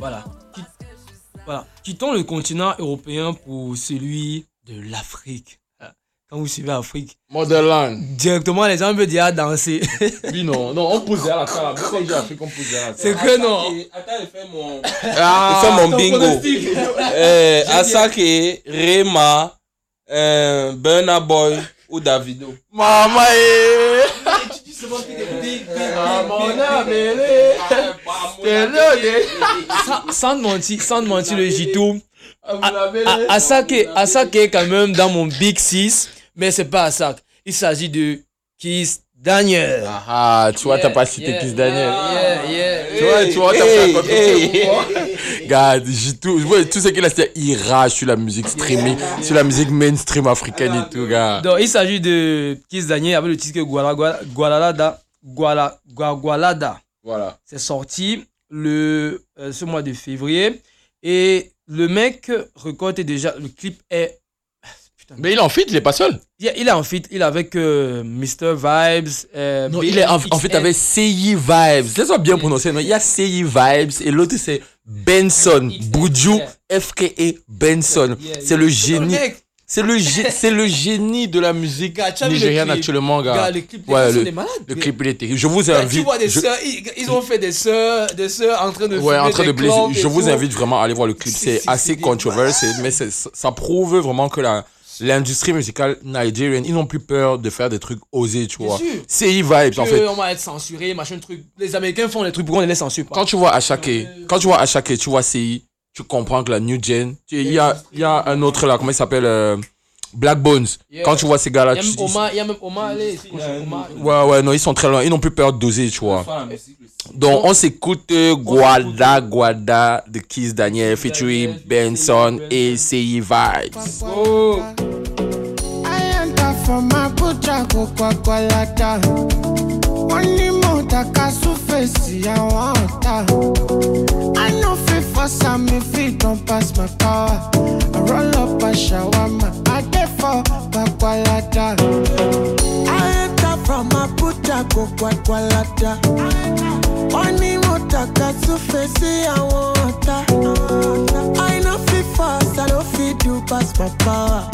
Voilà. Qui- Voilà. Quittons le continent européen pour celui de l'Afrique. Ah, Quand vous suivez l'Afrique, Motherland. directement les gens veulent dire danser. Oui, non, non, on pose à la table. Quand j'ai Afrique, on pose à la table. C'est que non. Attends, je fais mon. Ah, je fais mon ton bingo. Eh, Asake, Rema, euh, Burna Boy ou Davido. Maman, eh. Maman, Sans- Sans te mentir, sans te mentir, le Jito. Asake, Asake est quand même dans mon Big 6, mais c'est pas Asake. Il s'agit de Kiss Daniel. Ah, tu vois, t'as pas cité Kiss Daniel. Yeah, yeah. Tu vois, tu vois, t'as Hey, pas hey. Regarde, j'ai tout, ce qu'il a, c'était il rage sur la musique streaming, sur la musique mainstream africaine et tout, gars. Donc, il s'agit de Kiss Daniel avec le titre Guala, Guala, Gualalada. Guala, Gua- Gualada. Voilà. C'est sorti le, euh, ce mois de février. Et le mec récolte déjà. Le clip est. Mais il est en fit, il est pas seul. Il est- il est en fit. Il est avec euh, Mr. Vibes. euh, Non, il est en, en fait avec CI Vibes. Laisse-moi bien prononcer. Non, il y a CI Vibes et l'autre c'est Benson. Boudjou, FKA Benson. C'est le génie. C'est le, <laughs> c'est le génie de la musique nigériane actuellement, gars. Gars, le clip, ouais, le, malades. le clip, il est terrible. Je vous invite. Tu vois des je- sœurs, ils, ils ont fait des sœurs, des sœurs en train de Ouais, en train et Je vous tout. invite vraiment à aller voir le clip. C'est assez controversé, mais ça prouve vraiment que la, l'industrie musicale nigérienne, ils n'ont plus peur de faire des trucs osés, tu vois. C'est vibes, en fait. On va être censuré, machin truc. Les Américains font des trucs, pourquoi on les censure pas Quand tu vois Ashake, quand tu vois Ashake, tu vois CI, tu comprends que la new gen, il y a, il y a un autre là, comment il s'appelle euh, Black Bones. Yeah. Quand tu vois ces gars-là, tu il y a même Omar, allez. Ouais, ouais, non, ils sont très loin. Ils n'ont plus peur d'oser, tu vois. Donc, on s'écoute euh, Guada Guada de Kiss Daniel featuring Benson et CI Vibes. I fit force am if it don pass my power. I roll up a shawarma, I dey for Kwakwalada. I enter from Abuja go Kwakwalada. Wọ́n ní mo dàka súfèsì àwọn ọ̀tá. I no fit force, I no fit do pass my power.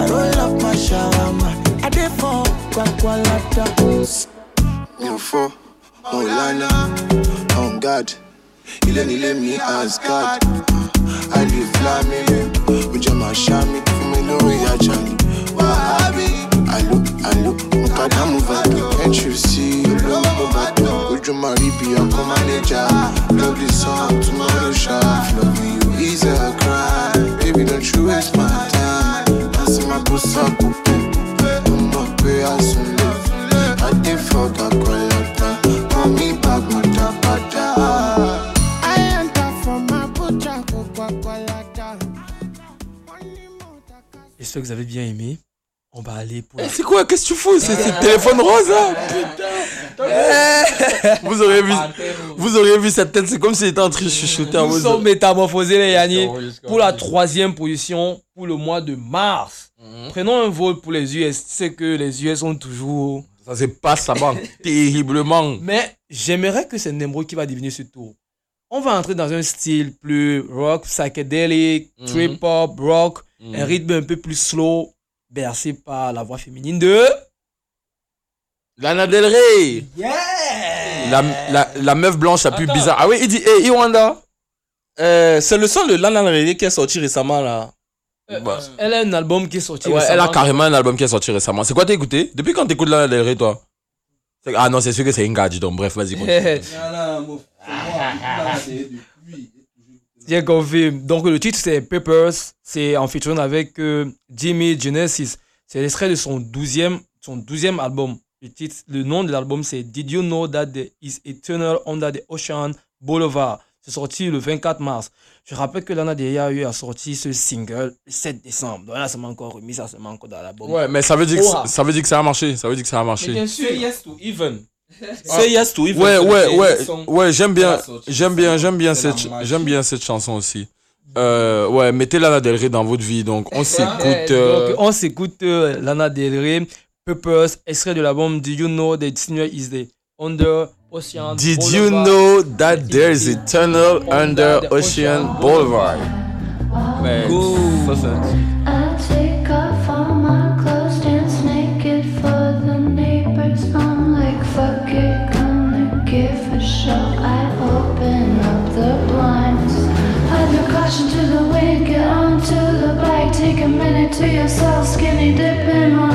I roll up my shawarma, I dey for Kwakwalada. mi ò fọ́ mo lánà on guard ile nile mi asgard aliflamile ujama shami fimi lori ajali wahabi. Alo alo nkada muvado entrusi olómi muvado ojúmọ ríbi ọkọ mánéjà lovely song tomorrow sharp loving you? Is a crime baby don't you waste my time. Asi ma kó sọ kó pé ọmọ pé asunlé adé fọgà kọlẹ. J'espère que vous avez bien aimé. On va aller pour. Eh, c'est quoi? Qu'est-ce que tu fous? C'est le téléphone rose là Vous auriez vu, vous auriez vu cette tête, c'est comme s'il était en train de chuchoter Nous vos sommes métamorphosés, les jusqu'au- pour la troisième position pour le mois de mars. Prenons un vol pour les US. Tu sais que les US sont toujours. Ça se passe là-bas terriblement. Mais j'aimerais que c'est Nemro qui va devenir ce tour. On va entrer dans un style plus rock, psychédélique, Mhm. trip hop, rock, Mhm. un rythme un peu plus slow, bercé par la voix féminine de. Lana Del Rey la, la, la meuf blanche la plus bizarre. Ah oui, il dit, hey, Iwanda Euh, c'est le son de Lana Del Rey qui est sorti récemment là. Bah, Elle a un album qui est sorti. ouais, elle a récemment. carrément un album qui est sorti récemment. C'est quoi t'as écouté? Depuis quand t'écoutes Lana Del Rey, toi? Ah non, c'est sûr que c'est une gadget, donc bref, vas-y, continue. <laughs> J'ai confirme. Donc le titre c'est Peppers, c'est en featuring avec euh, Jimmy Genesis. C'est l'extrait de son 12e, son 12e album. Le, titre, le nom de l'album c'est Did You Know That There Is Eternal Under the Ocean Boulevard? C'est sorti le 24 mars. Je rappelle que Lana Del Rey a eu à sortir ce single le 7 décembre. Donc là, ça m'a encore remis, ça, ça m'a encore dans l'album. Ouais, mais ça veut, dire que, ça veut dire que ça a marché. Ça veut dire que ça a marché. Mais bien sûr. Yes to even. Ah. Say yes to even. Ouais, ouais, ouais, ouais, j'aime bien, a j'aime bien, j'aime bien cette, j'aime bien cette chanson aussi. Euh, ouais, mettez Lana Del Rey dans votre vie, donc on s'écoute. euh, on s'écoute euh, Lana Del Rey, Peppers, extrait de l'album Do You Know That Senior Is the Under Ocean Did you Boulevard? know that there's eternal under Ocean Boulevard? Man, to yourself, skinny dip in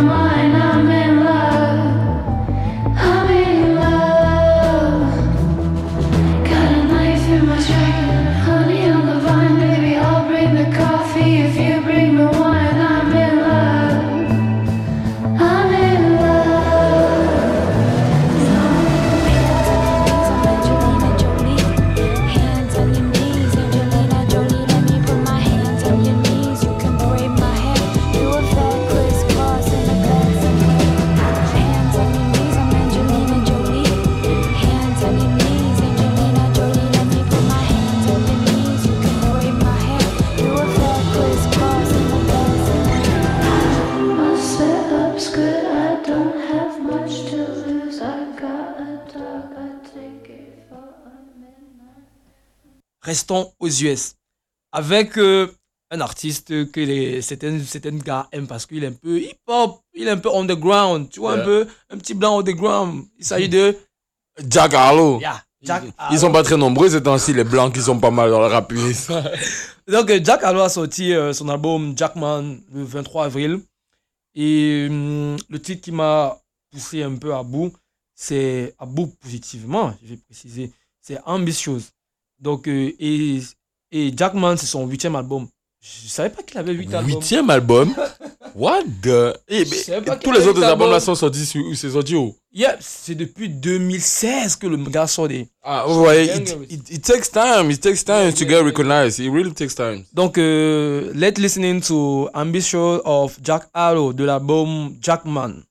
restons aux US. Avec euh, un artiste que les, certains, certains gars aiment parce qu'il est un peu hip-hop, il est un peu underground, tu vois, un peu, un petit blanc underground. Il s'agit de Jack Harlow. Yeah, Jack Ils sont pas très nombreux ces temps-ci, les blancs qui sont pas mal dans le rap US. <laughs> Donc, euh, Jack Harlow a sorti euh, son album Jackman le 23 avril. Et hum, le titre qui m'a poussé un peu à bout, c'est à bout positivement, je vais préciser, c'est Ambitious. Donc, euh, et, et Jackman, c'est son huitième album. Je savais pas qu'il avait huit albums. Huitième album? <laughs> What the? Eh, mais Tous les autres albums là sont sortis sur c'est sorti où? Yeah, c'est depuis 2016 que le gars sort des. Ah ouais, it, it, it takes time, it takes time to get recognized. It really takes time. Donc, euh, let's listening to Ambitious of Jack Harlow de l'album Jackman.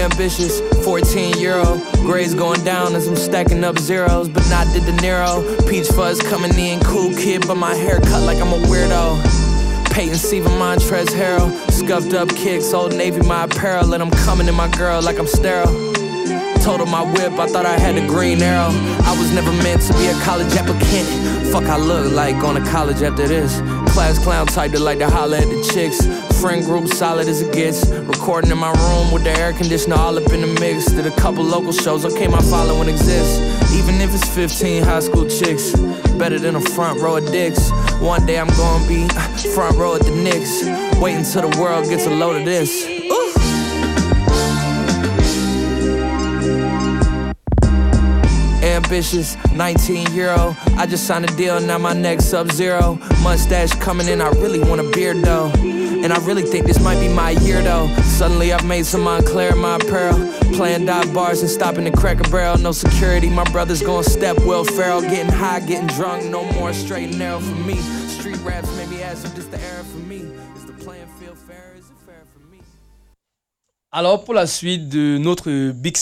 Ambitious 14 year old grades going down as i'm stacking up zeros but not the De Niro peach fuzz coming in cool kid but my hair cut like i'm a weirdo Peyton Siva Montrez Harrell scuffed up kicks old navy my apparel and i'm coming to my girl like i'm sterile Told her my whip, I thought I had a green arrow. I was never meant to be a college applicant. Fuck, I look like going to college after this. Class clown type that like to holler at the chicks. Friend group solid as it gets. Recording in my room with the air conditioner all up in the mix. Did a couple local shows, okay, my following exists. Even if it's 15 high school chicks. Better than a front row of dicks. One day I'm gonna be uh, front row at the Knicks. Wait until the world gets a load of this. Ooh. ambitious 19 year old. I just signed a deal, now my next sub zero. Mustache coming in, I really want a beard though. And I really think this might be my year though. Suddenly I've made some Montclair my apparel. Playing dive bars and stopping the cracker barrel. No security, my brother's going step Will Ferrell. Getting high, getting drunk, no more straight and narrow for me. Street raps made me ask if this the era for me. Is the playing field fair? Is it fair for me? Alors, pour la suite de notre Big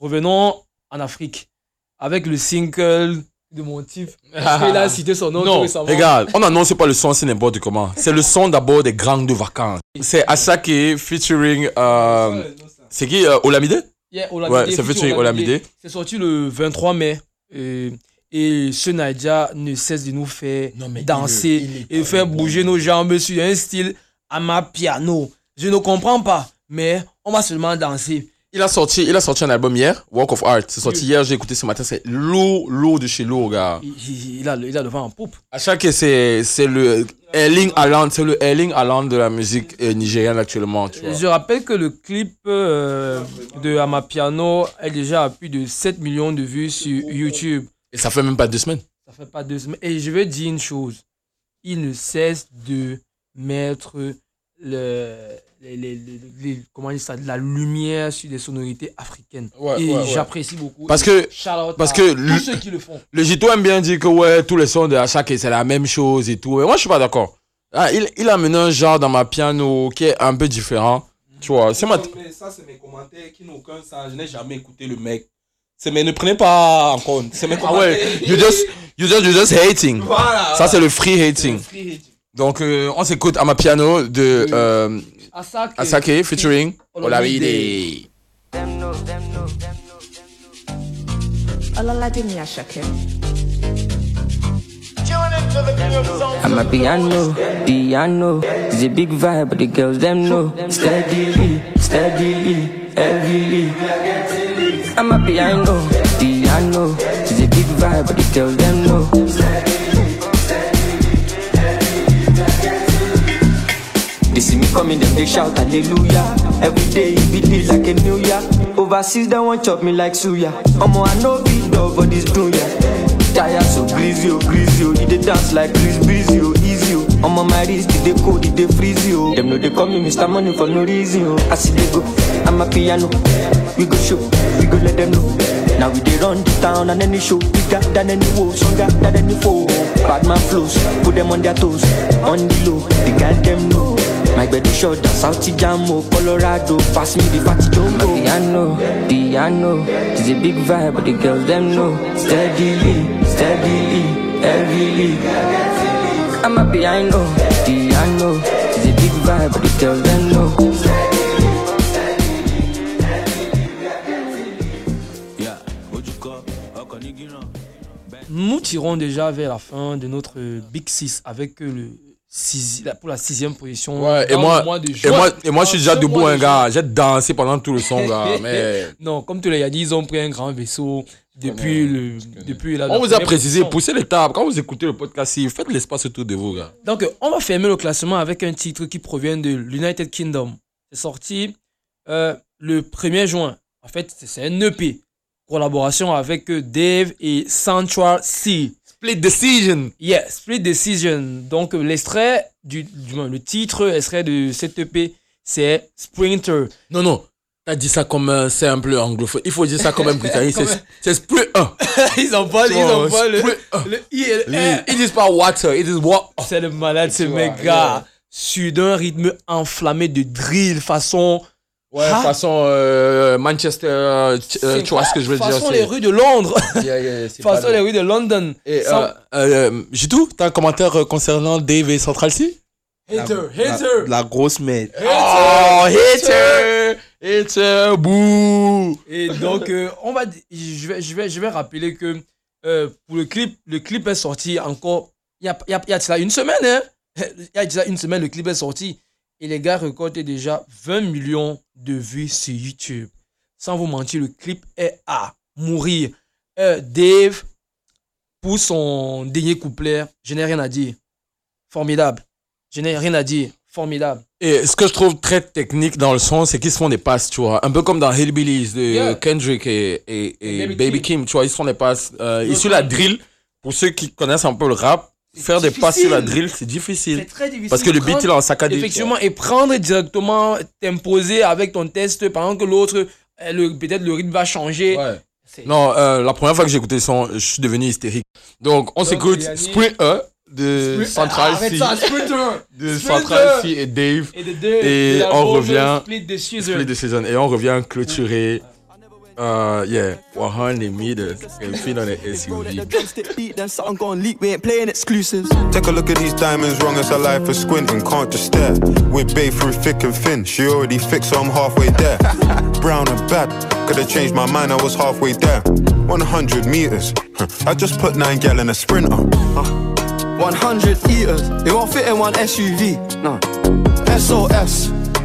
revenons en Afrique avec le single de mon type. <laughs> Parce qu'il a cité son nom Non, regarde, on n'annonce pas le son, c'est n'importe comment. C'est le son d'abord des grandes de vacances. C'est Asake featuring. euh, c'est qui euh, Olamide? Yeah, Olamide, Ouais, c'est featuring Olamide. C'est sorti le 23 mai. euh, et ce Nadia ne cesse de nous faire danser et faire bouger nos jambes sur un style à ma piano. Je ne comprends pas, mais on va seulement danser. Il a sorti, il a sorti un album hier, Walk of Art. C'est sorti hier, j'ai écouté ce matin. C'est lourd, lourd de chez lourd, gars. Il, il a, le- il a le vent en poupe. À chaque c'est c'est le Erling Haaland, c'est le Erling Haaland de la musique euh, nigérienne actuellement, tu vois. Je rappelle que le clip euh, de Amapiano est déjà à plus de 7 millions de vues sur YouTube. Et ça fait même pas deux semaines. Ça fait pas deux semaines. Et je vais dire une chose. Il ne cesse de mettre le, les, les- les- les- comment on dit ça, de la lumière sur des sonorités africaines. Ouais, Et ouais, ouais. j'apprécie beaucoup. Parce que, parce que tous le, ceux qui le font. le Gito aime bien dire que ouais, tous les sons de Ashake c'est la même chose et tout. Mais moi, je suis pas d'accord. Ah, il, il a mené un genre dans ma piano qui est un peu différent. Tu vois, c'est ma. Mais ça, c'est mes commentaires qui n'ont aucun sens. Je n'ai jamais écouté le mec. C'est mais ne prenez pas en compte. C'est mes Ah commentaires. ouais, you just, you just, you just hating. Voilà. Ça, c'est le free hating. Donc, euh, on s'écoute à ma piano de euh, Asake. Asake featuring Olamide. I'm a piano, piano. It's a big vibe, but the girls them know. Steadily, steadily, heavily. I'm a piano, piano. It's a big vibe, but the girls them know. Coming, them they shout hallelujah. Every day it be day like a new year. Overseas they want chop me like suya. Omo I know big dog for this dunya. Tire so greasy, oh greasy, oh. He dey dance like Chris Breezy, oh easy, oh. Omo my wrist, it dey cold, it dey freezy, oh. Them know they call me Mr. Money for no reason, oh. I see they go, I'm a piano. We go show, we go let them know. Now we dey run the town and any show bigger than any woe, stronger than any foe. Bad man flows, put them on their toes, on the low, the guy them know. My bed is short down South Jamo, oh, Colorado. Pass me the party jongo. Piano, piano. It's a big vibe, but the girls them know. Steadily, steadily, heavily. I'm a piano, piano. It's a big vibe, but the girls them know. nous tirons déjà vers la fin de notre Big Six avec le six, pour la sixième position. Ouais, et moi, le mois de et moi, et moi, je suis déjà debout, un de gars. J'ai dansé pendant tout le son, gars. <laughs> Mais non, comme tu l'as dit, ils ont pris un grand vaisseau depuis le depuis la. on vous a précisé, position. poussez les tables. Quand vous écoutez le podcast, faites l'espace autour de vous, gars. Donc, on va fermer le classement avec un titre qui provient de l'United Kingdom. C'est sorti euh, le 1er juin. En fait, c'est- c'est un EP. Collaboration avec euh, Dave et Central C. Split Decision. Yeah, Split Decision. Donc, euh, l'extrait, du, du moins, le titre extrait de cet EP, c'est Sprinter. Non, non. T'as dit ça comme un simple anglophone. Il faut dire ça comme un britannique. C'est c'est 1. <laughs> ils en parlent, ils en parlent. Le, le I et le R. Ils disent pas water, ils disent what. C'est le malade, ce mec, gars. Sur d'un rythme enflammé de drill façon. Ouais, Ah, façon euh, Manchester, euh, tu vois ce que je veux dire. Façon les rues de Londres. <laughs> Yeah, yeah, façon les rues de London. Et, Sans- euh, euh, t'as un commentaire concernant Dave et Central C Hater, La, hater. la grosse merde. Oh, hater Hater, bouh Et donc, euh, on va, je, vais, je, vais, je vais rappeler que euh, pour le clip, le clip est sorti encore. Il y a, il y a, il y a de une semaine, hein. <laughs> Il y a cela une semaine, le clip est sorti. Et les gars récoltent déjà 20 millions de vues sur YouTube. Sans vous mentir, le clip est à mourir. Euh, Dave, pour son dernier couplet, je n'ai rien à dire. Formidable. Je n'ai rien à dire. Formidable. Et ce que je trouve très technique dans le son, c'est qu'ils se font des passes, tu vois. Un peu comme dans Hillbillies de Yeah. Kendrick et, et, et Baby Baby, Kim. Kim. tu vois, ils se font des passes. Euh, Ouais, sur la drill, pour ceux qui connaissent un peu le rap, faire des passes sur la drill, c'est difficile. C'est très difficile. Parce que le beat, il est en saccadé. Effectivement, et prendre directement, t'imposer avec ton test pendant que l'autre, euh, le- peut-être le rythme va changer. Non, euh, la première fois que j'ai écouté le son, je suis devenu hystérique. Donc, on s'écoute Sprint 1 de Central C. de. Central C et Dave. Et de Dave, Et de la on revient. Split Decision. Split Decision. Et on revient clôturer. Uh, yeah, 100 meters and feet on the SUV. Beat, then something gon' leak. We ain't playing exclusives. Take a look at these diamonds, wrong as a life for squinting, can't just stare. We're bae through thick and thin, she already fixed, so I'm halfway there. <laughs> Brown and bad, could've changed my mind, I was halfway there. 100 meters, I just put nine gal in a sprinter. 100 eaters, it won't fit in one SUV. No. SOS.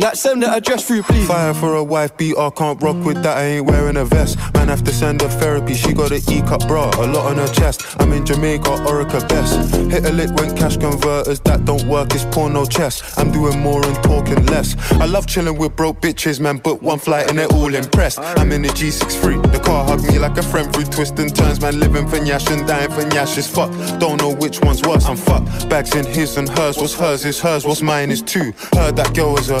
Like, send the address through, please. Fire for a wife beater, can't rock with that, I ain't wearing a vest. Man, have to send her therapy, she got an E cup bra, a lot on her chest. I'm in Jamaica, Orica best. Hit a lick when cash converters, that don't work, it's porno chess. I'm doing more and talking less. I love chilling with broke bitches, man, but one flight and they're all impressed. I'm in the G63, the car hugged me like a friend through twists and turns, man, living for Nyash and dying for Nyash is fuck. Don't know which one's worse, I'm fucked. Bags in his and hers, what's hers is hers, what's mine is two. Heard that girl was a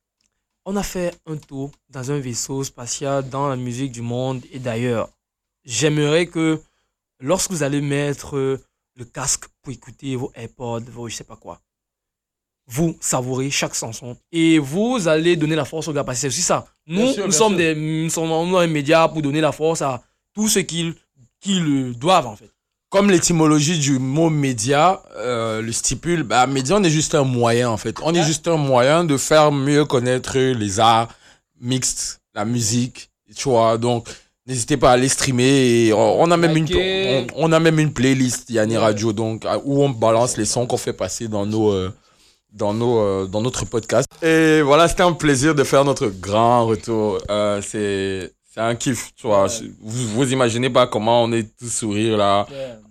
on a fait un tour dans un vaisseau spatial dans la musique du monde et d'ailleurs. J'aimerais que lorsque vous allez mettre euh, le casque pour écouter vos AirPods, vos je sais pas quoi, vous savourez chaque chanson et vous allez donner la force aux gars parce que c'est aussi ça. Nous, Bien sûr, nous, sommes sûr. des, nous sommes un média pour donner la force à tous ceux qui, qui le doivent en fait. Comme l'étymologie du mot média euh, le stipule, bah, média, on est juste un moyen en fait. On est juste un moyen de faire mieux connaître les arts mixtes, la musique, tu vois. Donc, n'hésitez pas à aller streamer. Et on, on a même une, on, on a même une playlist Yanni Radio, donc où on balance les sons qu'on fait passer dans nos, euh, dans nos, euh, dans notre podcast. Et voilà, c'était un plaisir de faire notre grand retour. Euh, c'est c'est un kiff, tu vois. Vous, vous imaginez pas comment on est tous sourire là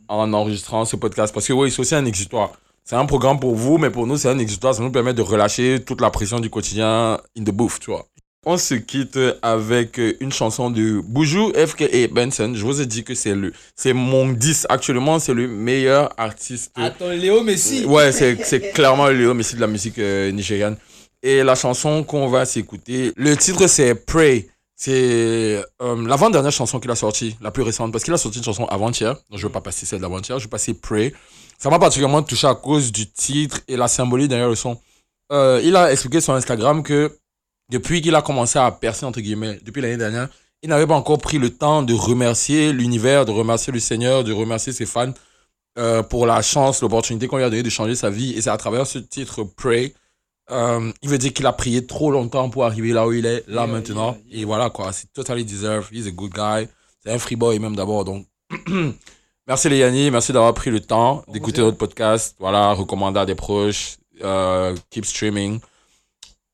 en enregistrant ce podcast. Parce que oui, c'est aussi un exutoire. C'est un programme pour vous, mais pour nous, c'est un exutoire. Ça nous permet de relâcher toute la pression du quotidien in the booth, tu vois. On se quitte avec une chanson de Boujou FKA Benson. Je vous ai dit que c'est le, c'est mon 10 actuellement, c'est le meilleur artiste. Attends, Léo Messi. Ouais, c'est, c'est clairement le Léo Messi de la musique euh, nigériane. Et la chanson qu'on va s'écouter, le titre c'est Pray C'est euh, l'avant-dernière chanson qu'il a sortie, la plus récente, parce qu'il a sorti une chanson avant-hier, donc je ne vais pas passer celle d'avant-hier, je vais passer Pray. Ça m'a particulièrement touché à cause du titre et la symbolique derrière le son. Euh, il a expliqué sur Instagram que depuis qu'il a commencé à percer, entre guillemets, depuis l'année dernière, il n'avait pas encore pris le temps de remercier l'univers, de remercier le Seigneur, de remercier ses fans euh, pour la chance, l'opportunité qu'on lui a donné de changer sa vie. Et c'est à travers ce titre Pray. Euh, il veut dire qu'il a prié trop longtemps pour arriver là où il est, là maintenant. Et voilà quoi, c'est totally deserved. He's a good guy. C'est un free boy même d'abord. Donc, <clears throat> merci les Yanni, merci d'avoir pris le temps d'écouter notre podcast. Voilà, recommander à des proches. Euh, keep streaming.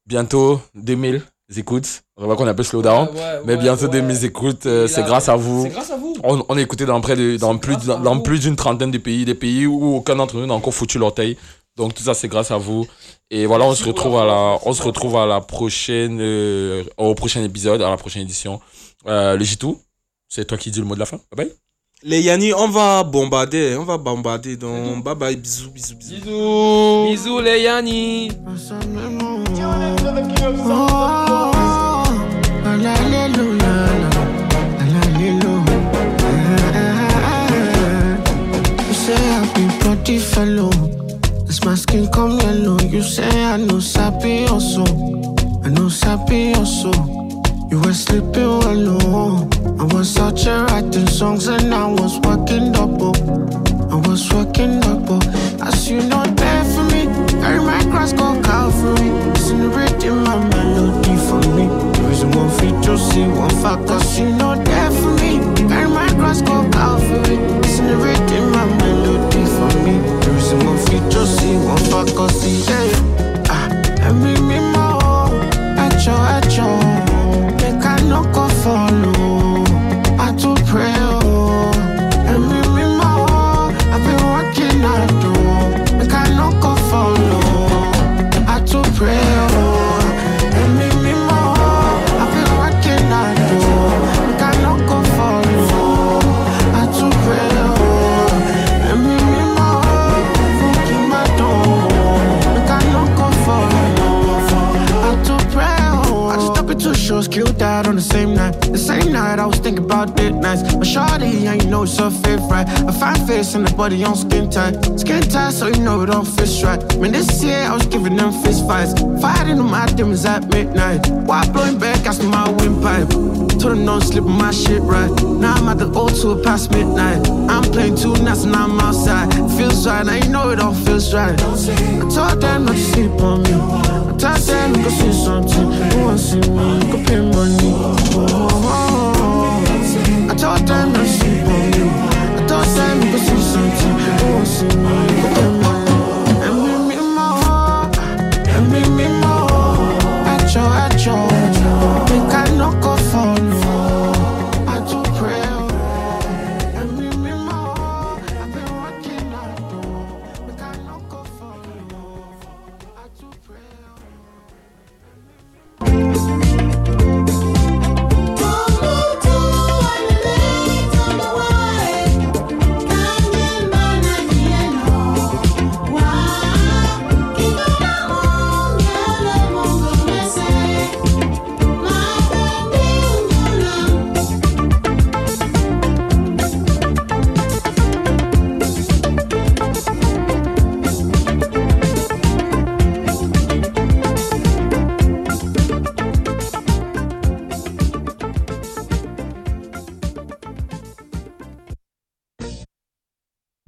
Bientôt 2000 écoutes. On va qu'on est un peu slow down. Ouais, ouais, mais ouais, bientôt ouais. 2000 écoutes. euh, c'est grâce à vous. c'est grâce à vous. On, on est écouté dans, près de, dans, plus, dans, plus d'une trentaine de pays. Des pays où aucun d'entre nous n'a encore foutu l'orteil. Donc tout ça, c'est grâce à vous. Et voilà, on se retrouve à la, on se retrouve à la prochaine, euh, au prochain épisode, à la prochaine édition. Euh, le Jitou, c'est toi qui dis le mot de la fin. Bye bye. Les Yanni, on va bombarder, on va bombarder. Donc, bye bye, bisous, bisous, bisous. Bisous. Bisous les Yanni. You As my skin come yellow. You say I know sappy also. I know sappy also. You were sleeping well low. I was out here writing songs and I was working double. I was working double. As you know, there for me. Carry my cross, go Calvary. Listen to rhythm, my melody for me. The reason one to see one fact, cause you know there for me. Carry my cross, go Calvary. Listen to rhythm, my melody for me one future, see, one fuck see. yeah. ah, and me about it nights. But shawty, know it's her favorite. A fine face and the body on skin tight. Skin tight, so you know it don't fit right. Man, this year I was giving them fist fights. Fighting on my demons at midnight. While blowing back, asking my windpipe. Told them no slipping my shit right. Now I'm at the O2 past midnight. I'm playing two nights and I'm outside. Feels right, now you know it all feels right. I told them not to sleep on me. I told them to go see something. Who wants to see me? Go pay money. Oh, oh, oh thought that I see you. I thought that I see something. Oh, see you. Me, me, me,